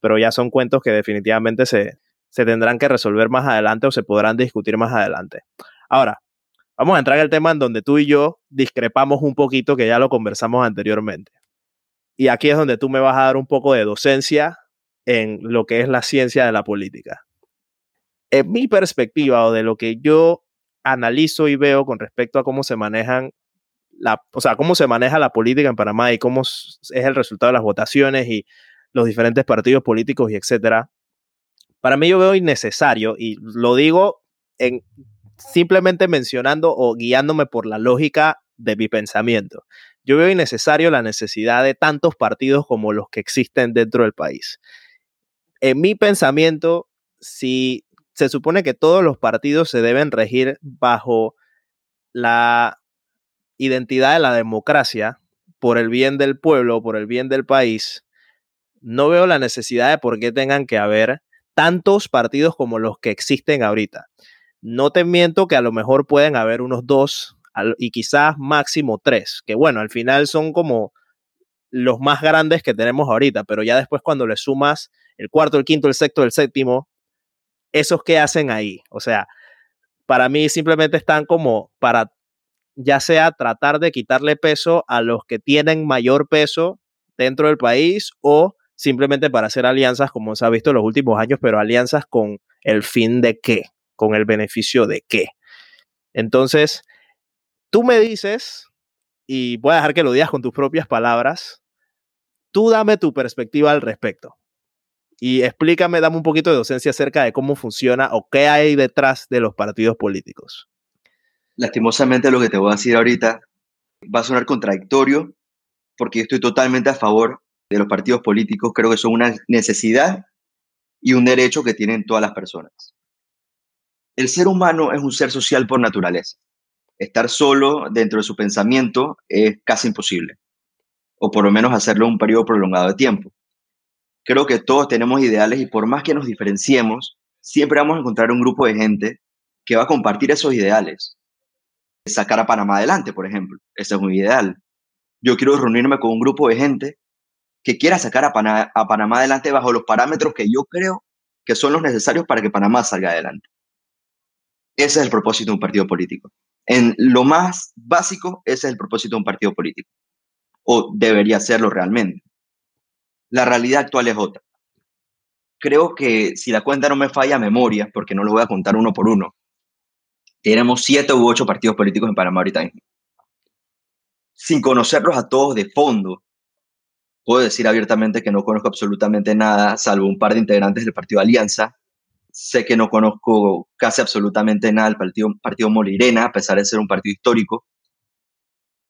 Pero ya son cuentos que definitivamente se, se tendrán que resolver más adelante o se podrán discutir más adelante. Ahora, vamos a entrar en el tema en donde tú y yo discrepamos un poquito, que ya lo conversamos anteriormente. Y aquí es donde tú me vas a dar un poco de docencia en lo que es la ciencia de la política. En mi perspectiva o de lo que yo analizo y veo con respecto a cómo se manejan la, o sea, cómo se maneja la política en Panamá y cómo es el resultado de las votaciones y los diferentes partidos políticos y etcétera, para mí yo veo innecesario, y lo digo en, simplemente mencionando o guiándome por la lógica de mi pensamiento. Yo veo innecesario la necesidad de tantos partidos como los que existen dentro del país. En mi pensamiento, si se supone que todos los partidos se deben regir bajo la identidad de la democracia, por el bien del pueblo, por el bien del país, no veo la necesidad de por qué tengan que haber tantos partidos como los que existen ahorita. No te miento que a lo mejor pueden haber unos dos y quizás máximo tres, que bueno, al final son como los más grandes que tenemos ahorita, pero ya después cuando le sumas el cuarto, el quinto, el sexto, el séptimo, esos que hacen ahí, o sea, para mí simplemente están como para ya sea tratar de quitarle peso a los que tienen mayor peso dentro del país o simplemente para hacer alianzas, como se ha visto en los últimos años, pero alianzas con el fin de qué, con el beneficio de qué. Entonces, tú me dices, y voy a dejar que lo digas con tus propias palabras, tú dame tu perspectiva al respecto. Y explícame, dame un poquito de docencia acerca de cómo funciona o qué hay detrás de los partidos políticos. Lastimosamente lo que te voy a decir ahorita va a sonar contradictorio porque yo estoy totalmente a favor de los partidos políticos creo que son una necesidad y un derecho que tienen todas las personas. El ser humano es un ser social por naturaleza. Estar solo dentro de su pensamiento es casi imposible, o por lo menos hacerlo un periodo prolongado de tiempo. Creo que todos tenemos ideales y por más que nos diferenciemos, siempre vamos a encontrar un grupo de gente que va a compartir esos ideales. Sacar a Panamá adelante, por ejemplo, ese es un ideal. Yo quiero reunirme con un grupo de gente que quiera sacar a, Panamá adelante bajo los parámetros que yo creo que son los necesarios para que Panamá salga adelante. Ese es el propósito de un partido político. En lo más básico, ese es el propósito de un partido político. O debería serlo realmente. La realidad actual es otra. Creo que si la cuenta no me falla memoria, porque no lo voy a contar uno por uno, tenemos siete u ocho partidos políticos en Panamá ahorita sin conocerlos a todos de fondo, puedo decir abiertamente que no conozco absolutamente nada, salvo un par de integrantes del Partido Alianza. Sé que no conozco casi absolutamente nada del Partido, partido Molirena, a pesar de ser un partido histórico.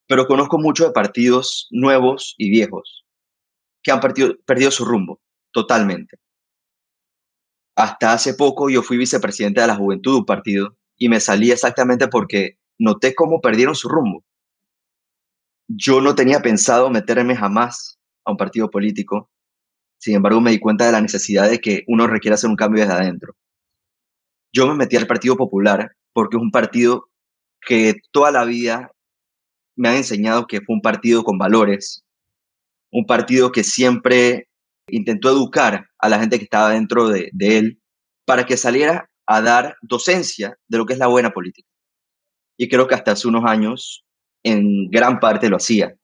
Pero conozco mucho de partidos nuevos y viejos que han perdido su rumbo totalmente. Hasta hace poco yo fui vicepresidente de la juventud de un partido y me salí exactamente porque noté cómo perdieron su rumbo. Yo no tenía pensado meterme jamás a un partido político, sin embargo me di cuenta de la necesidad de que uno requiere hacer un cambio desde adentro. Yo me metí al Partido Popular porque es un partido que toda la vida me ha enseñado que fue un partido con valores, un partido que siempre intentó educar a la gente que estaba dentro de, él para que saliera a dar docencia de lo que es la buena política. Y creo que hasta hace unos años en gran parte lo hacía.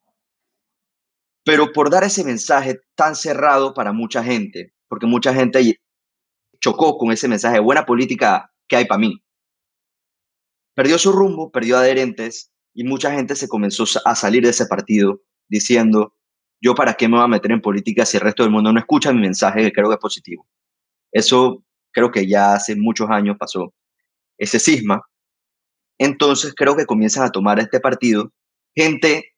Pero por dar ese mensaje tan cerrado para mucha gente, porque mucha gente chocó con ese mensaje de buena política que hay para mí. Perdió su rumbo, perdió adherentes y mucha gente se comenzó a salir de ese partido diciendo, yo para qué me voy a meter en política si el resto del mundo no escucha mi mensaje que creo que es positivo. Eso creo que ya hace muchos años pasó ese cisma. Entonces creo que comienzan a tomar este partido gente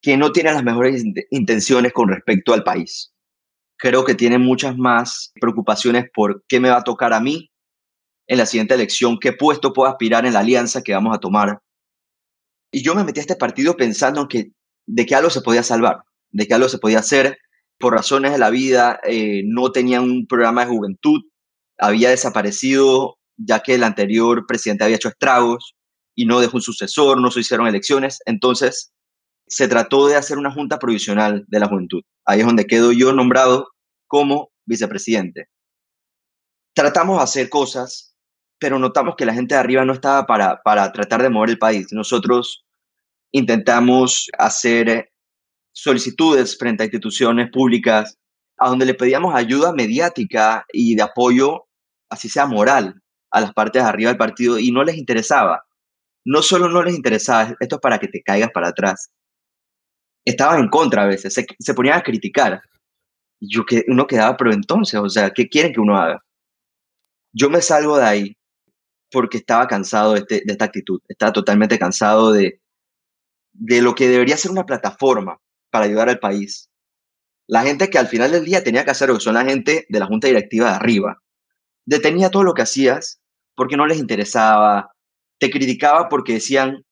que no tiene las mejores intenciones con respecto al país. Creo que tiene muchas más preocupaciones por qué me va a tocar a mí en la siguiente elección, qué puesto puedo aspirar en la alianza que vamos a tomar. Y yo me metí a este partido pensando que, de que algo se podía salvar de que algo se podía hacer. Por razones de la vida, eh, no tenían un programa de juventud, había desaparecido ya que el anterior presidente había hecho estragos y no dejó un sucesor, no se hicieron elecciones. Entonces, se trató de hacer una junta provisional de la juventud. Ahí es donde quedo yo nombrado como vicepresidente. Tratamos de hacer cosas, pero notamos que la gente de arriba no estaba para, para tratar de mover el país. Nosotros intentamos hacer solicitudes frente a instituciones públicas a donde le pedíamos ayuda mediática y de apoyo, así sea moral, a las partes de arriba del partido y no les interesaba. No solo no les interesaba, esto es para que te caigas para atrás. Estaban en contra a veces, se, ponían a criticar. Yo que uno quedaba, pero entonces, o sea, ¿qué quieren que uno haga? Yo me salgo de ahí porque estaba cansado de, este, de esta actitud, estaba totalmente cansado de, de lo que debería ser una plataforma para ayudar al país. La gente que al final del día tenía que hacer lo que son la gente de la junta directiva de arriba. Detenía todo lo que hacías porque no les interesaba, te criticaba porque decían,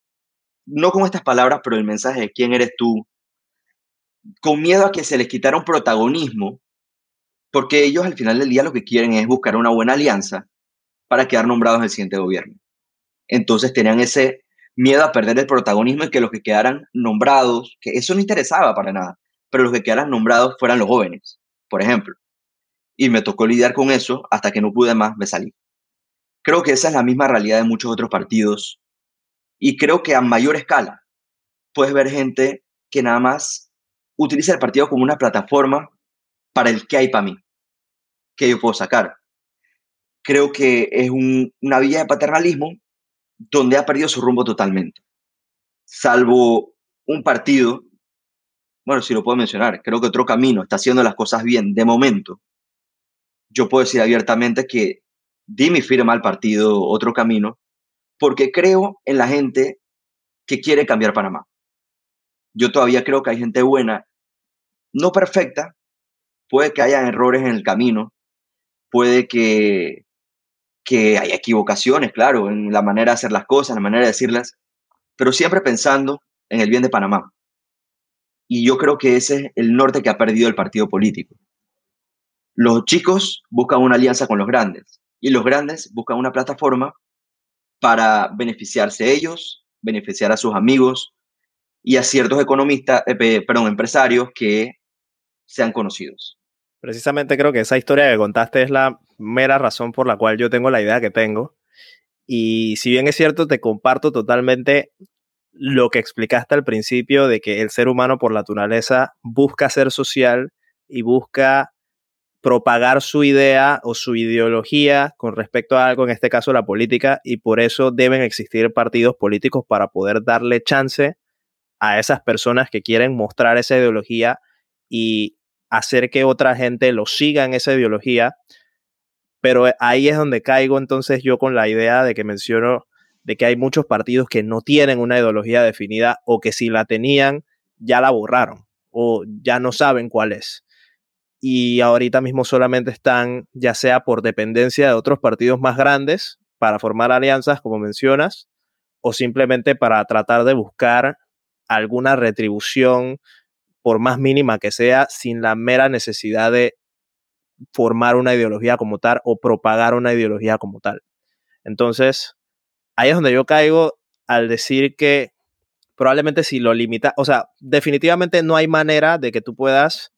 no con estas palabras, pero el mensaje de quién eres tú, con miedo a que se les quitara un protagonismo, porque ellos al final del día lo que quieren es buscar una buena alianza para quedar nombrados en el siguiente gobierno. Entonces tenían ese miedo a perder el protagonismo y que los que quedaran nombrados, que eso no interesaba para nada, pero los que quedaran nombrados fueran los jóvenes, por ejemplo. Y me tocó lidiar con eso hasta que no pude más, me salí. Creo que esa es la misma realidad de muchos otros partidos y creo que a mayor escala puedes ver gente que nada más utiliza el partido como una plataforma para el que hay para mí, que yo puedo sacar. Creo que es una vía de paternalismo donde ha perdido su rumbo totalmente. Salvo un partido, bueno, si lo puedo mencionar, creo que otro camino está haciendo las cosas bien de momento. Yo puedo decir abiertamente que di mi firma al partido Otro Camino porque creo en la gente que quiere cambiar Panamá. Yo todavía creo que hay gente buena, no perfecta, puede que haya errores en el camino, puede que que hay equivocaciones, claro, en la manera de hacer las cosas, en la manera de decirlas, pero siempre pensando en el bien de Panamá. Y yo creo que ese es el norte que ha perdido el partido político. Los chicos buscan una alianza con los grandes y los grandes buscan una plataforma para beneficiarse ellos, beneficiar a sus amigos y a ciertos economistas, eh, perdón, empresarios que sean conocidos. Precisamente creo que esa historia que contaste es la mera razón por la cual yo tengo la idea que tengo. Y si bien es cierto, te comparto totalmente lo que explicaste al principio de que el ser humano por naturaleza busca ser social y busca propagar su idea o su ideología con respecto a algo, en este caso la política, y por eso deben existir partidos políticos para poder darle chance a esas personas que quieren mostrar esa ideología y hacer que otra gente lo siga en esa ideología. Pero ahí es donde caigo entonces yo con la idea de que menciono de que hay muchos partidos que no tienen una ideología definida o que si la tenían ya la borraron o ya no saben cuál es. Y ahorita mismo solamente están, ya sea por dependencia de otros partidos más grandes para formar alianzas, como mencionas, o simplemente para tratar de buscar alguna retribución, por más mínima que sea, sin la mera necesidad de formar una ideología como tal o propagar una ideología como tal. Entonces, ahí es donde yo caigo al decir que probablemente si lo limita, o sea, definitivamente no hay manera de que tú puedas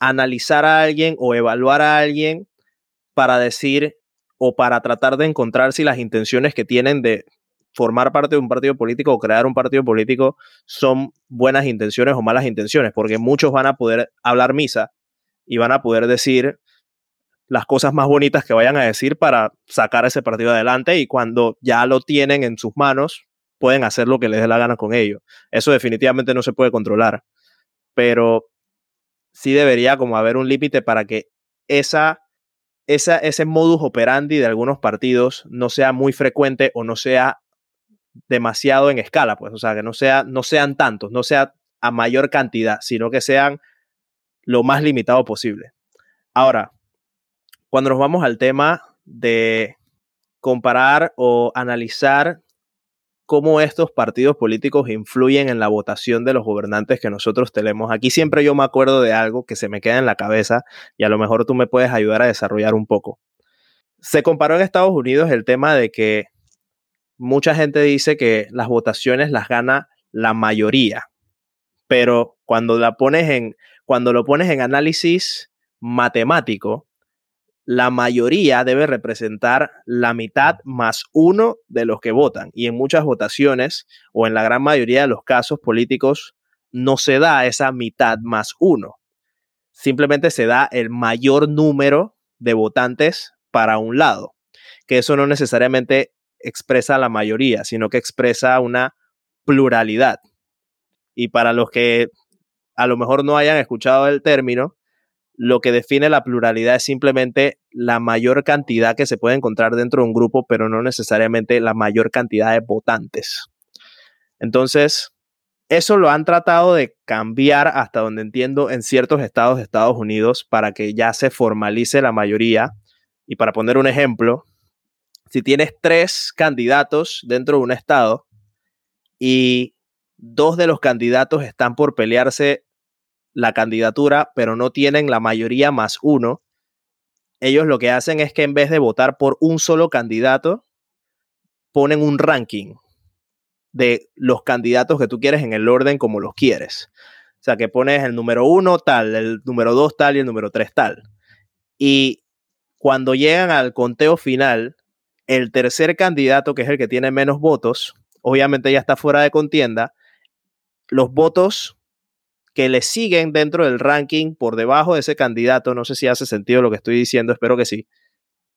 analizar a alguien o evaluar a alguien para decir o para tratar de encontrar si las intenciones que tienen de formar parte de un partido político o crear un partido político son buenas intenciones o malas intenciones, porque muchos van a poder hablar misa y van a poder decir las cosas más bonitas que vayan a decir para sacar ese partido adelante y cuando ya lo tienen en sus manos, pueden hacer lo que les dé la gana con ello. Eso definitivamente no se puede controlar, pero sí debería como haber un límite para que esa, esa, ese modus operandi de algunos partidos no sea muy frecuente o no sea demasiado en escala, pues, o sea, que no, sea, no sean tantos, no sea a mayor cantidad, sino que sean lo más limitado posible. Ahora, cuando nos vamos al tema de comparar o analizar cómo estos partidos políticos influyen en la votación de los gobernantes que nosotros tenemos. Aquí siempre yo me acuerdo de algo que se me queda en la cabeza y a lo mejor tú me puedes ayudar a desarrollar un poco. Se comparó en Estados Unidos el tema de que mucha gente dice que las votaciones las gana la mayoría, pero cuando la pones en cuando lo pones en análisis matemático, la mayoría debe representar la mitad más uno de los que votan. Y en muchas votaciones, o en la gran mayoría de los casos políticos, no se da esa mitad más uno. Simplemente se da el mayor número de votantes para un lado. Que eso no necesariamente expresa la mayoría, sino que expresa una pluralidad. Y para los que a lo mejor no hayan escuchado el término, lo que define la pluralidad es simplemente la mayor cantidad que se puede encontrar dentro de un grupo, pero no necesariamente la mayor cantidad de votantes. Entonces, eso lo han tratado de cambiar hasta donde entiendo en ciertos estados de Estados Unidos para que ya se formalice la mayoría. Y para poner un ejemplo, si tienes tres candidatos dentro de un estado y dos de los candidatos están por pelearse la candidatura, pero no tienen la mayoría más uno, ellos lo que hacen es que en vez de votar por un solo candidato, ponen un ranking de los candidatos que tú quieres en el orden como los quieres. O sea, que pones el número uno tal, el número dos tal y el número tres tal. Y cuando llegan al conteo final, el tercer candidato, que es el que tiene menos votos, obviamente ya está fuera de contienda. Los votos que le siguen dentro del ranking por debajo de ese candidato. No sé si hace sentido lo que estoy diciendo, espero que sí.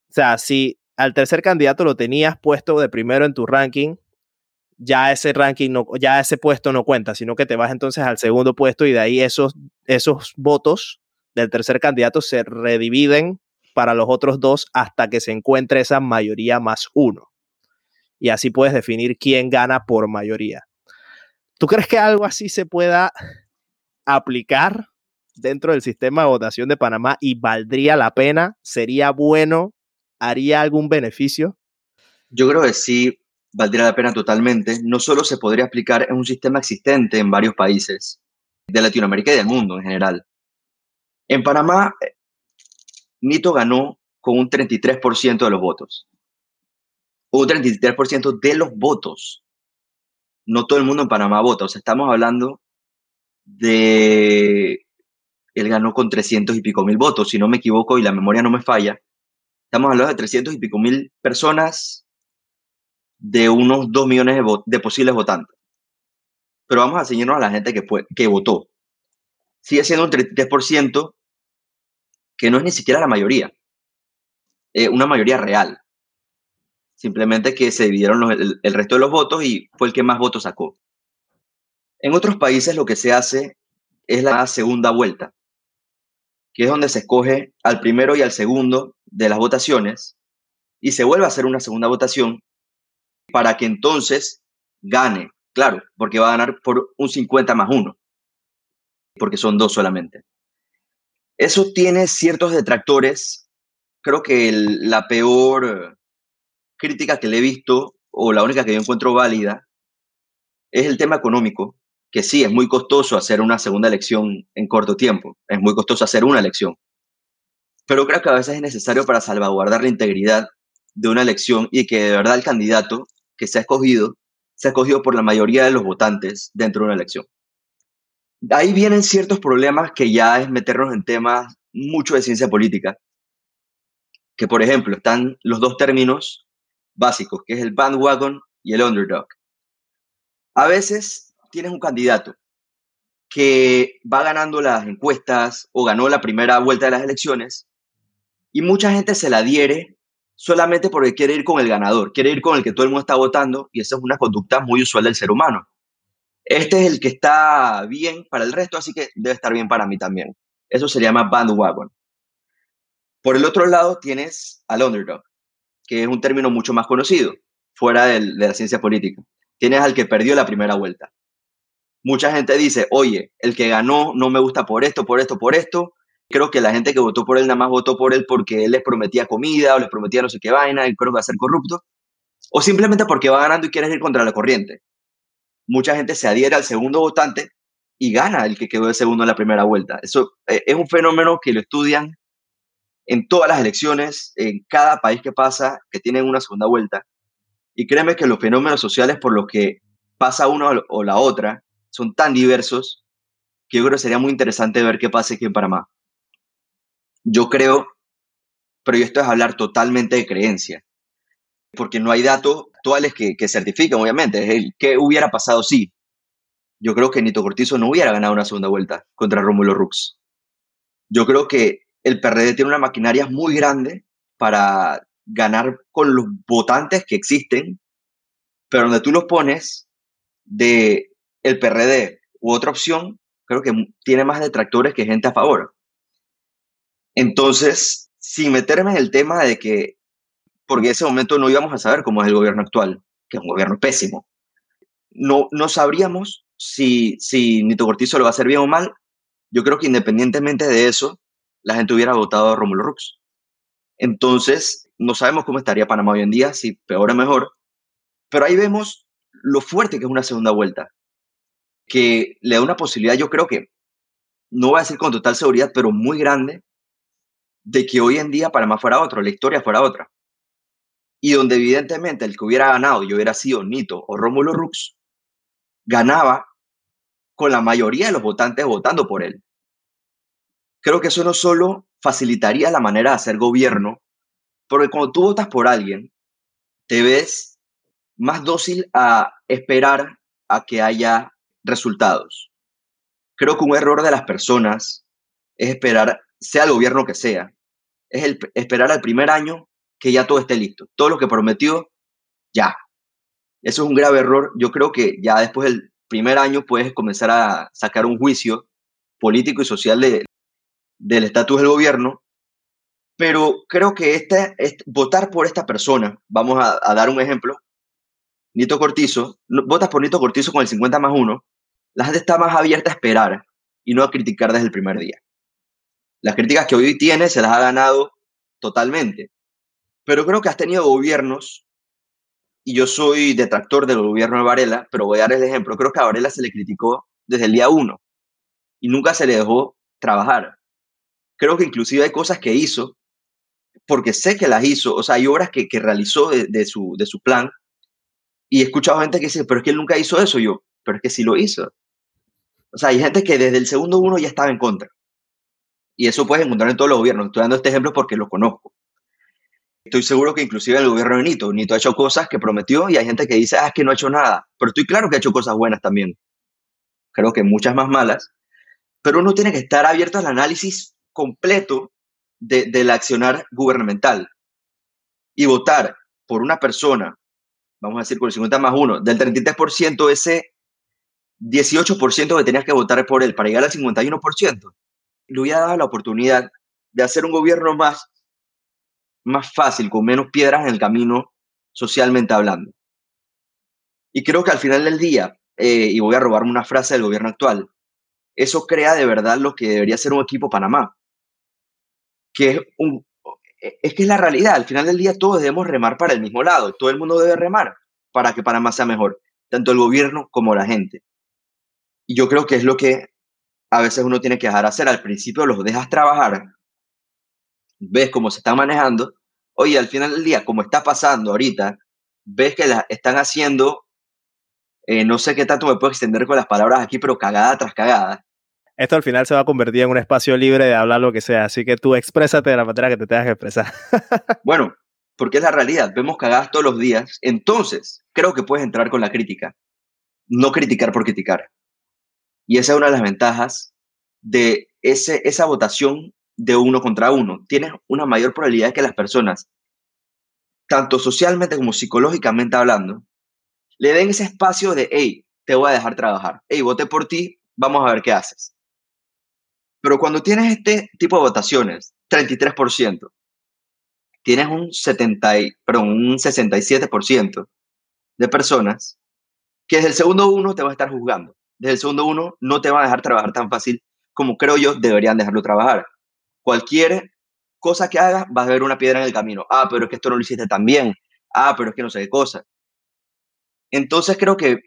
O sea, si al tercer candidato lo tenías puesto de primero en tu ranking, ya ese ranking, no, ya ese puesto no cuenta, sino que te vas entonces al segundo puesto y de ahí esos, esos votos del tercer candidato se redividen para los otros dos hasta que se encuentre esa mayoría más uno. Y así puedes definir quién gana por mayoría. ¿Tú crees que algo así se pueda aplicar dentro del sistema de votación de Panamá y valdría la pena? ¿Sería bueno? ¿Haría algún beneficio? Yo creo que sí valdría la pena totalmente. No solo se podría aplicar en un sistema existente en varios países de Latinoamérica y del mundo en general. En Panamá, Nito ganó con un 33% de los votos. Un 33% de los votos. No todo el mundo en Panamá vota. O sea, estamos hablando de... Él ganó con 300 y pico mil votos, si no me equivoco y la memoria no me falla. Estamos hablando de 300 y pico mil personas de unos 2 millones de, posibles votantes. Pero vamos a ceñirnos a la gente que votó. Sigue siendo un 33% que no es ni siquiera la mayoría. Eh, una mayoría real. Simplemente que se dividieron el, resto de los votos y fue el que más votos sacó. En otros países lo que se hace es la segunda vuelta, que es donde se escoge al primero y al segundo de las votaciones y se vuelve a hacer una segunda votación para que entonces gane, claro, porque va a ganar por un 50 más 1, porque son dos solamente. Eso tiene ciertos detractores. Creo que la peor crítica que le he visto, o la única que yo encuentro válida, es el tema económico, que sí, es muy costoso hacer una segunda elección en corto tiempo, es muy costoso hacer una elección, pero creo que a veces es necesario para salvaguardar la integridad de una elección y que de verdad el candidato que se ha escogido se ha escogido por la mayoría de los votantes dentro de una elección. Ahí vienen ciertos problemas que ya es meternos en temas mucho de ciencia política, que por ejemplo están los dos términos básicos, que es el bandwagon y el underdog. A veces tienes un candidato que va ganando las encuestas o ganó la primera vuelta de las elecciones y mucha gente se la adhiere solamente porque quiere ir con el ganador, quiere ir con el que todo el mundo está votando y esa es una conducta muy usual del ser humano. Este es el que está bien para el resto, así que debe estar bien para mí también. Eso se llama bandwagon. Por el otro lado tienes al underdog, que es un término mucho más conocido fuera de la ciencia política. Tienes al que perdió la primera vuelta. Mucha gente dice, oye, el que ganó no me gusta por esto, por esto, por esto, Creo que la gente que votó por él nada más votó por él porque él les prometía comida o les prometía no sé qué vaina y creo que va a ser corrupto. O simplemente porque va ganando y quiere ir contra la corriente. Mucha gente se adhiere al segundo votante y gana el que quedó de segundo en la primera vuelta. Eso eh, es un fenómeno que lo estudian en todas las elecciones, en cada país que pasa, que tienen una segunda vuelta. Y créeme que los fenómenos sociales por los que pasa uno o la otra son tan diversos que yo creo que sería muy interesante ver qué pasa aquí en Panamá. Yo creo, pero esto es hablar totalmente de creencia, porque no hay datos actuales que, que certifiquen, obviamente. Es el qué hubiera pasado si. Yo creo que Nito Cortizo no hubiera ganado una segunda vuelta contra Rómulo Rux. Yo creo que el PRD tiene una maquinaria muy grande para ganar con los votantes que existen, pero donde tú los pones de el PRD u otra opción, creo que tiene más detractores que gente a favor. Entonces, sin meterme en el tema de que, porque en ese momento no íbamos a saber cómo es el gobierno actual, que es un gobierno pésimo, no, no sabríamos si, si Nito Cortizo lo va a hacer bien o mal. Yo creo que independientemente de eso, la gente hubiera votado a Rómulo Rux. Entonces, no sabemos cómo estaría Panamá hoy en día, si peor o mejor, pero ahí vemos lo fuerte que es una segunda vuelta, que le da una posibilidad, yo creo que, no voy a decir con total seguridad, pero muy grande, de que hoy en día Panamá fuera otro, la historia fuera otra. Y donde evidentemente el que hubiera ganado y hubiera sido Nito o Rómulo Rux, ganaba con la mayoría de los votantes votando por él. Creo que eso no solo facilitaría la manera de hacer gobierno, porque cuando tú votas por alguien, te ves más dócil a esperar a que haya resultados. Creo que un error de las personas es esperar, sea el gobierno que sea, es el, esperar al primer año que ya todo esté listo. Todo lo que prometió, ya. Eso es un grave error. Yo creo que ya después del primer año puedes comenzar a sacar un juicio político y social de, del estatus del gobierno. Pero creo que este, votar por esta persona, vamos a, dar un ejemplo, Nito Cortizo, votas por Nito Cortizo con el 50 más 1, la gente está más abierta a esperar y no a criticar desde el primer día. Las críticas que hoy tiene se las ha ganado totalmente. Pero creo que has tenido gobiernos, y yo soy detractor del gobierno de Varela, pero voy a dar el ejemplo. Creo que a Varela se le criticó desde el día uno y nunca se le dejó trabajar. Creo que inclusive hay cosas que hizo, porque sé que las hizo, o sea, hay obras que, que realizó de, su, de su plan, y he escuchado gente que dice, pero es que él nunca hizo eso, yo, pero es que sí lo hizo. O sea, hay gente que desde el segundo uno ya estaba en contra. Y eso puedes encontrar en todos los gobiernos. Estoy dando este ejemplo porque lo conozco. Estoy seguro que inclusive el gobierno de Nito, Nito ha hecho cosas que prometió y hay gente que dice, ah, es que no ha hecho nada. Pero estoy claro que ha hecho cosas buenas también. Creo que muchas más malas. Pero uno tiene que estar abierto al análisis completo de, del accionar gubernamental. Y votar por una persona, vamos a decir por el 50 más 1, del 33%, ese 18% que tenías que votar por él para llegar al 51%, le hubiera dado la oportunidad de hacer un gobierno más, más fácil, con menos piedras en el camino, socialmente hablando. Y creo que al final del día, eh, y voy a robarme una frase del gobierno actual, eso crea de verdad lo que debería ser un equipo Panamá, que es, un, es que es la realidad, al final del día todos debemos remar para el mismo lado, todo el mundo debe remar para que Panamá sea mejor, tanto el gobierno como la gente. Y yo creo que es lo que a veces uno tiene que dejar hacer. Al principio los dejas trabajar, ves cómo se están manejando. Oye, al final del día, como está pasando ahorita, ves que la están haciendo, eh, no sé qué tanto me puedo extender con las palabras aquí, pero cagada tras cagada. Esto al final se va a convertir en un espacio libre de hablar lo que sea, así que tú exprésate de la manera que te tengas que expresar. bueno, porque es la realidad, vemos cagadas todos los días, entonces creo que puedes entrar con la crítica, no criticar por criticar. Y esa es una de las ventajas de ese, esa votación de uno contra uno. Tienes una mayor probabilidad de que las personas, tanto socialmente como psicológicamente hablando, le den ese espacio de, hey, te voy a dejar trabajar. Hey, voté por ti, vamos a ver qué haces. Pero cuando tienes este tipo de votaciones, 33%, tienes un, 70, perdón, un 67% de personas que desde el segundo uno te va a estar juzgando desde el segundo uno no te va a dejar trabajar tan fácil como creo yo deberían dejarlo trabajar. Cualquier cosa que hagas, vas a ver una piedra en el camino. Ah, pero es que esto no lo hiciste tan bien. Ah, pero es que no sé qué cosa. Entonces creo que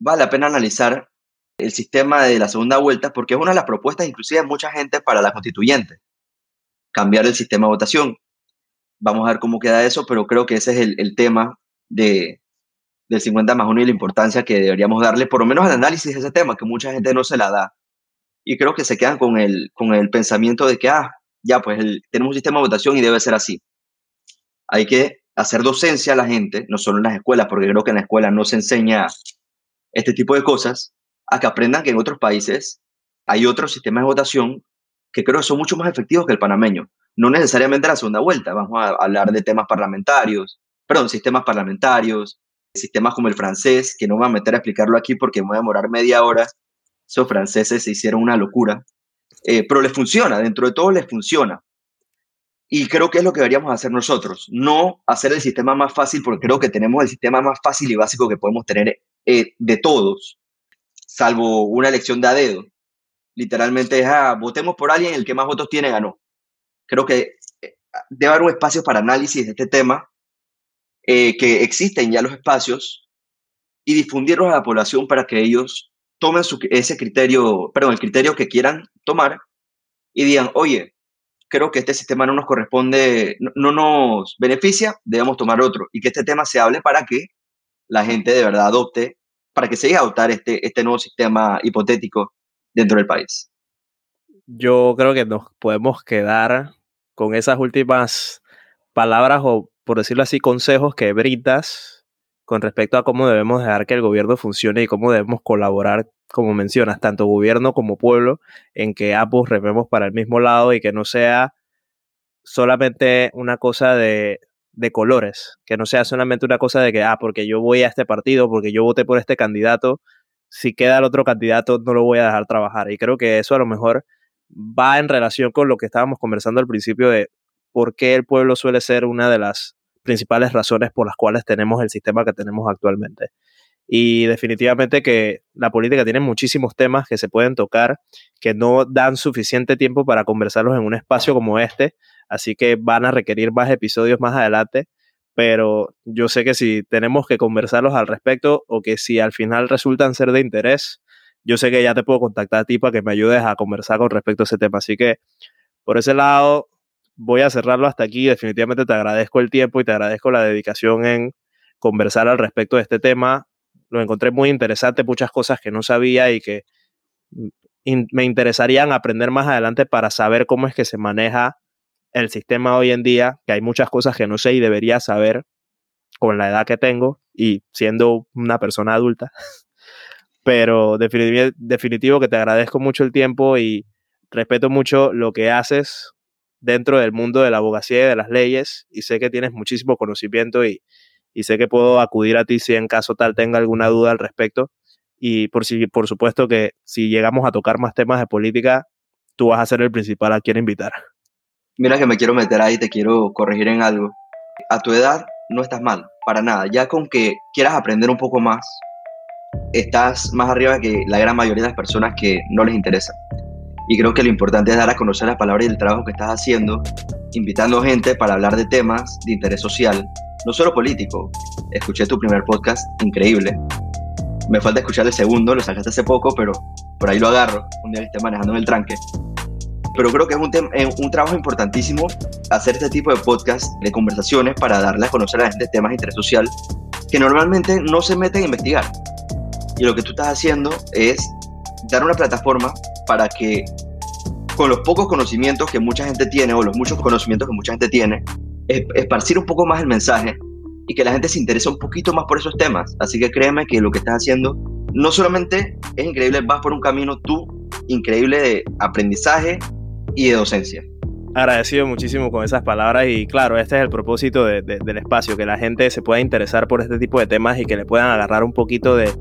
vale la pena analizar el sistema de la segunda vuelta porque es una de las propuestas inclusive de mucha gente para la constituyente. Cambiar el sistema de votación. Vamos a ver cómo queda eso, pero creo que ese es el, el tema de, del 50 más 1 y la importancia que deberíamos darle, por lo menos al análisis de ese tema, que mucha gente no se la da. Y creo que se quedan con el, con el pensamiento de que, ah, ya, pues tenemos un sistema de votación y debe ser así. Hay que hacer docencia a la gente, no solo en las escuelas, porque creo que en la escuela no se enseña este tipo de cosas, a que aprendan que en otros países hay otros sistemas de votación que creo que son mucho más efectivos que el panameño. No necesariamente la segunda vuelta, vamos a hablar de temas parlamentarios, perdón, sistemas parlamentarios, sistemas como el francés, que no me voy a meter a explicarlo aquí porque me voy a demorar media hora. Esos franceses se hicieron una locura. Eh, pero les funciona, dentro de todo les funciona. Y creo que es lo que deberíamos hacer nosotros, no hacer el sistema más fácil, porque creo que tenemos el sistema más fácil y básico que podemos tener eh, de todos, salvo una elección de a dedo. Literalmente es, ah, votemos por alguien, el que más votos tiene ganó. Creo que eh, debe haber un espacio para análisis de este tema eh, que existen ya los espacios y difundirlos a la población para que ellos tomen ese criterio, perdón, el criterio que quieran tomar y digan, oye, creo que este sistema no nos corresponde, no, nos beneficia, debemos tomar otro y que este tema se hable para que la gente de verdad adopte, para que se llegue a adoptar este, este nuevo sistema hipotético dentro del país. Yo creo que nos podemos quedar con esas últimas palabras o por decirlo así, consejos que brindas con respecto a cómo debemos dejar que el gobierno funcione y cómo debemos colaborar, como mencionas, tanto gobierno como pueblo, en que ambos rememos para el mismo lado y que no sea solamente una cosa de, de colores, que no sea solamente una cosa de que, ah, porque yo voy a este partido, porque yo voté por este candidato, si queda el otro candidato no lo voy a dejar trabajar. Y creo que eso a lo mejor va en relación con lo que estábamos conversando al principio de por qué el pueblo suele ser una de las principales razones por las cuales tenemos el sistema que tenemos actualmente. Y definitivamente que la política tiene muchísimos temas que se pueden tocar, que no dan suficiente tiempo para conversarlos en un espacio como este, así que van a requerir más episodios más adelante, pero yo sé que si tenemos que conversarlos al respecto o que si al final resultan ser de interés, yo sé que ya te puedo contactar a ti para que me ayudes a conversar con respecto a ese tema. Así que por ese lado, voy a cerrarlo hasta aquí. Definitivamente te agradezco el tiempo y te agradezco la dedicación en conversar al respecto de este tema. Lo encontré muy interesante, muchas cosas que no sabía y que me interesarían aprender más adelante para saber cómo es que se maneja el sistema hoy en día, que hay muchas cosas que no sé y debería saber con la edad que tengo y siendo una persona adulta. Pero definitivo, definitivo que te agradezco mucho el tiempo y respeto mucho lo que haces dentro del mundo de la abogacía y de las leyes y sé que tienes muchísimo conocimiento y, sé que puedo acudir a ti si en caso tal tenga alguna duda al respecto. y por, si, por supuesto que si llegamos a tocar más temas de política, tú vas a ser el principal a quien invitar. Mira que me quiero meter ahí, te quiero corregir en algo. A tu edad no estás mal, para nada. Ya con que quieras aprender un poco más, estás más arriba que la gran mayoría de las personas que no les interesa. Y creo que lo importante es dar a conocer las palabras y el trabajo que estás haciendo, invitando gente para hablar de temas de interés social, no solo político. Escuché tu primer podcast, increíble. Me falta escuchar el segundo, lo sacaste hace poco, pero por ahí lo agarro, un día que esté manejando en el tranque pero creo que es un, eh, un trabajo importantísimo hacer este tipo de podcast, de conversaciones, para darle a conocer a la gente temas de interés social que normalmente no se meten a investigar. Y lo que tú estás haciendo es dar una plataforma para que con los pocos conocimientos que mucha gente tiene o los muchos conocimientos que mucha gente tiene, esparcir un poco más el mensaje y que la gente se interese un poquito más por esos temas. Así que créeme que lo que estás haciendo no solamente es increíble, vas por un camino tú increíble de aprendizaje y de docencia. Agradecido muchísimo con esas palabras y claro, este es el propósito del espacio, que la gente se pueda interesar por este tipo de temas y que le puedan agarrar un poquito de,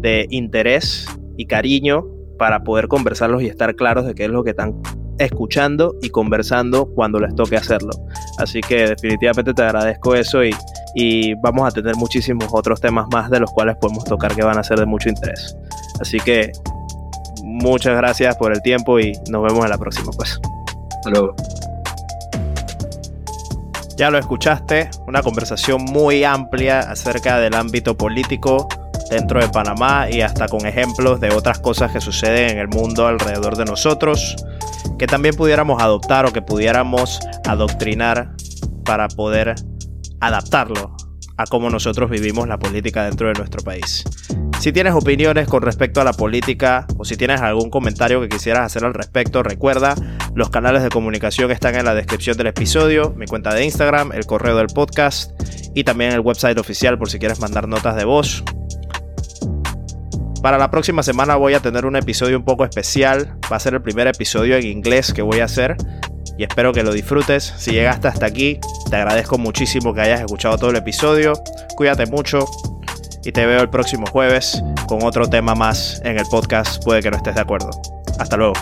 de interés y cariño para poder conversarlos y estar claros de qué es lo que están escuchando y conversando cuando les toque hacerlo. Así que definitivamente te agradezco eso y, y, vamos a tener muchísimos otros temas más de los cuales podemos tocar que van a ser de mucho interés. Así que muchas gracias por el tiempo y nos vemos en la próxima, pues. Hasta Ya lo escuchaste, una conversación muy amplia acerca del ámbito político dentro de Panamá y hasta con ejemplos de otras cosas que suceden en el mundo alrededor de nosotros, que también pudiéramos adoptar o que pudiéramos adoctrinar para poder adaptarlo a cómo nosotros vivimos la política dentro de nuestro país. Si tienes opiniones con respecto a la política o si tienes algún comentario que quisieras hacer al respecto, recuerda, los canales de comunicación están en la descripción del episodio, mi cuenta de Instagram, el correo del podcast y también el website oficial por si quieres mandar notas de voz. Para la próxima semana voy a tener un episodio un poco especial, va a ser el primer episodio en inglés que voy a hacer y espero que lo disfrutes. Si llegaste hasta aquí, te agradezco muchísimo que hayas escuchado todo el episodio. Cuídate mucho, y te veo el próximo jueves con otro tema más en el podcast. Puede que no estés de acuerdo. Hasta luego.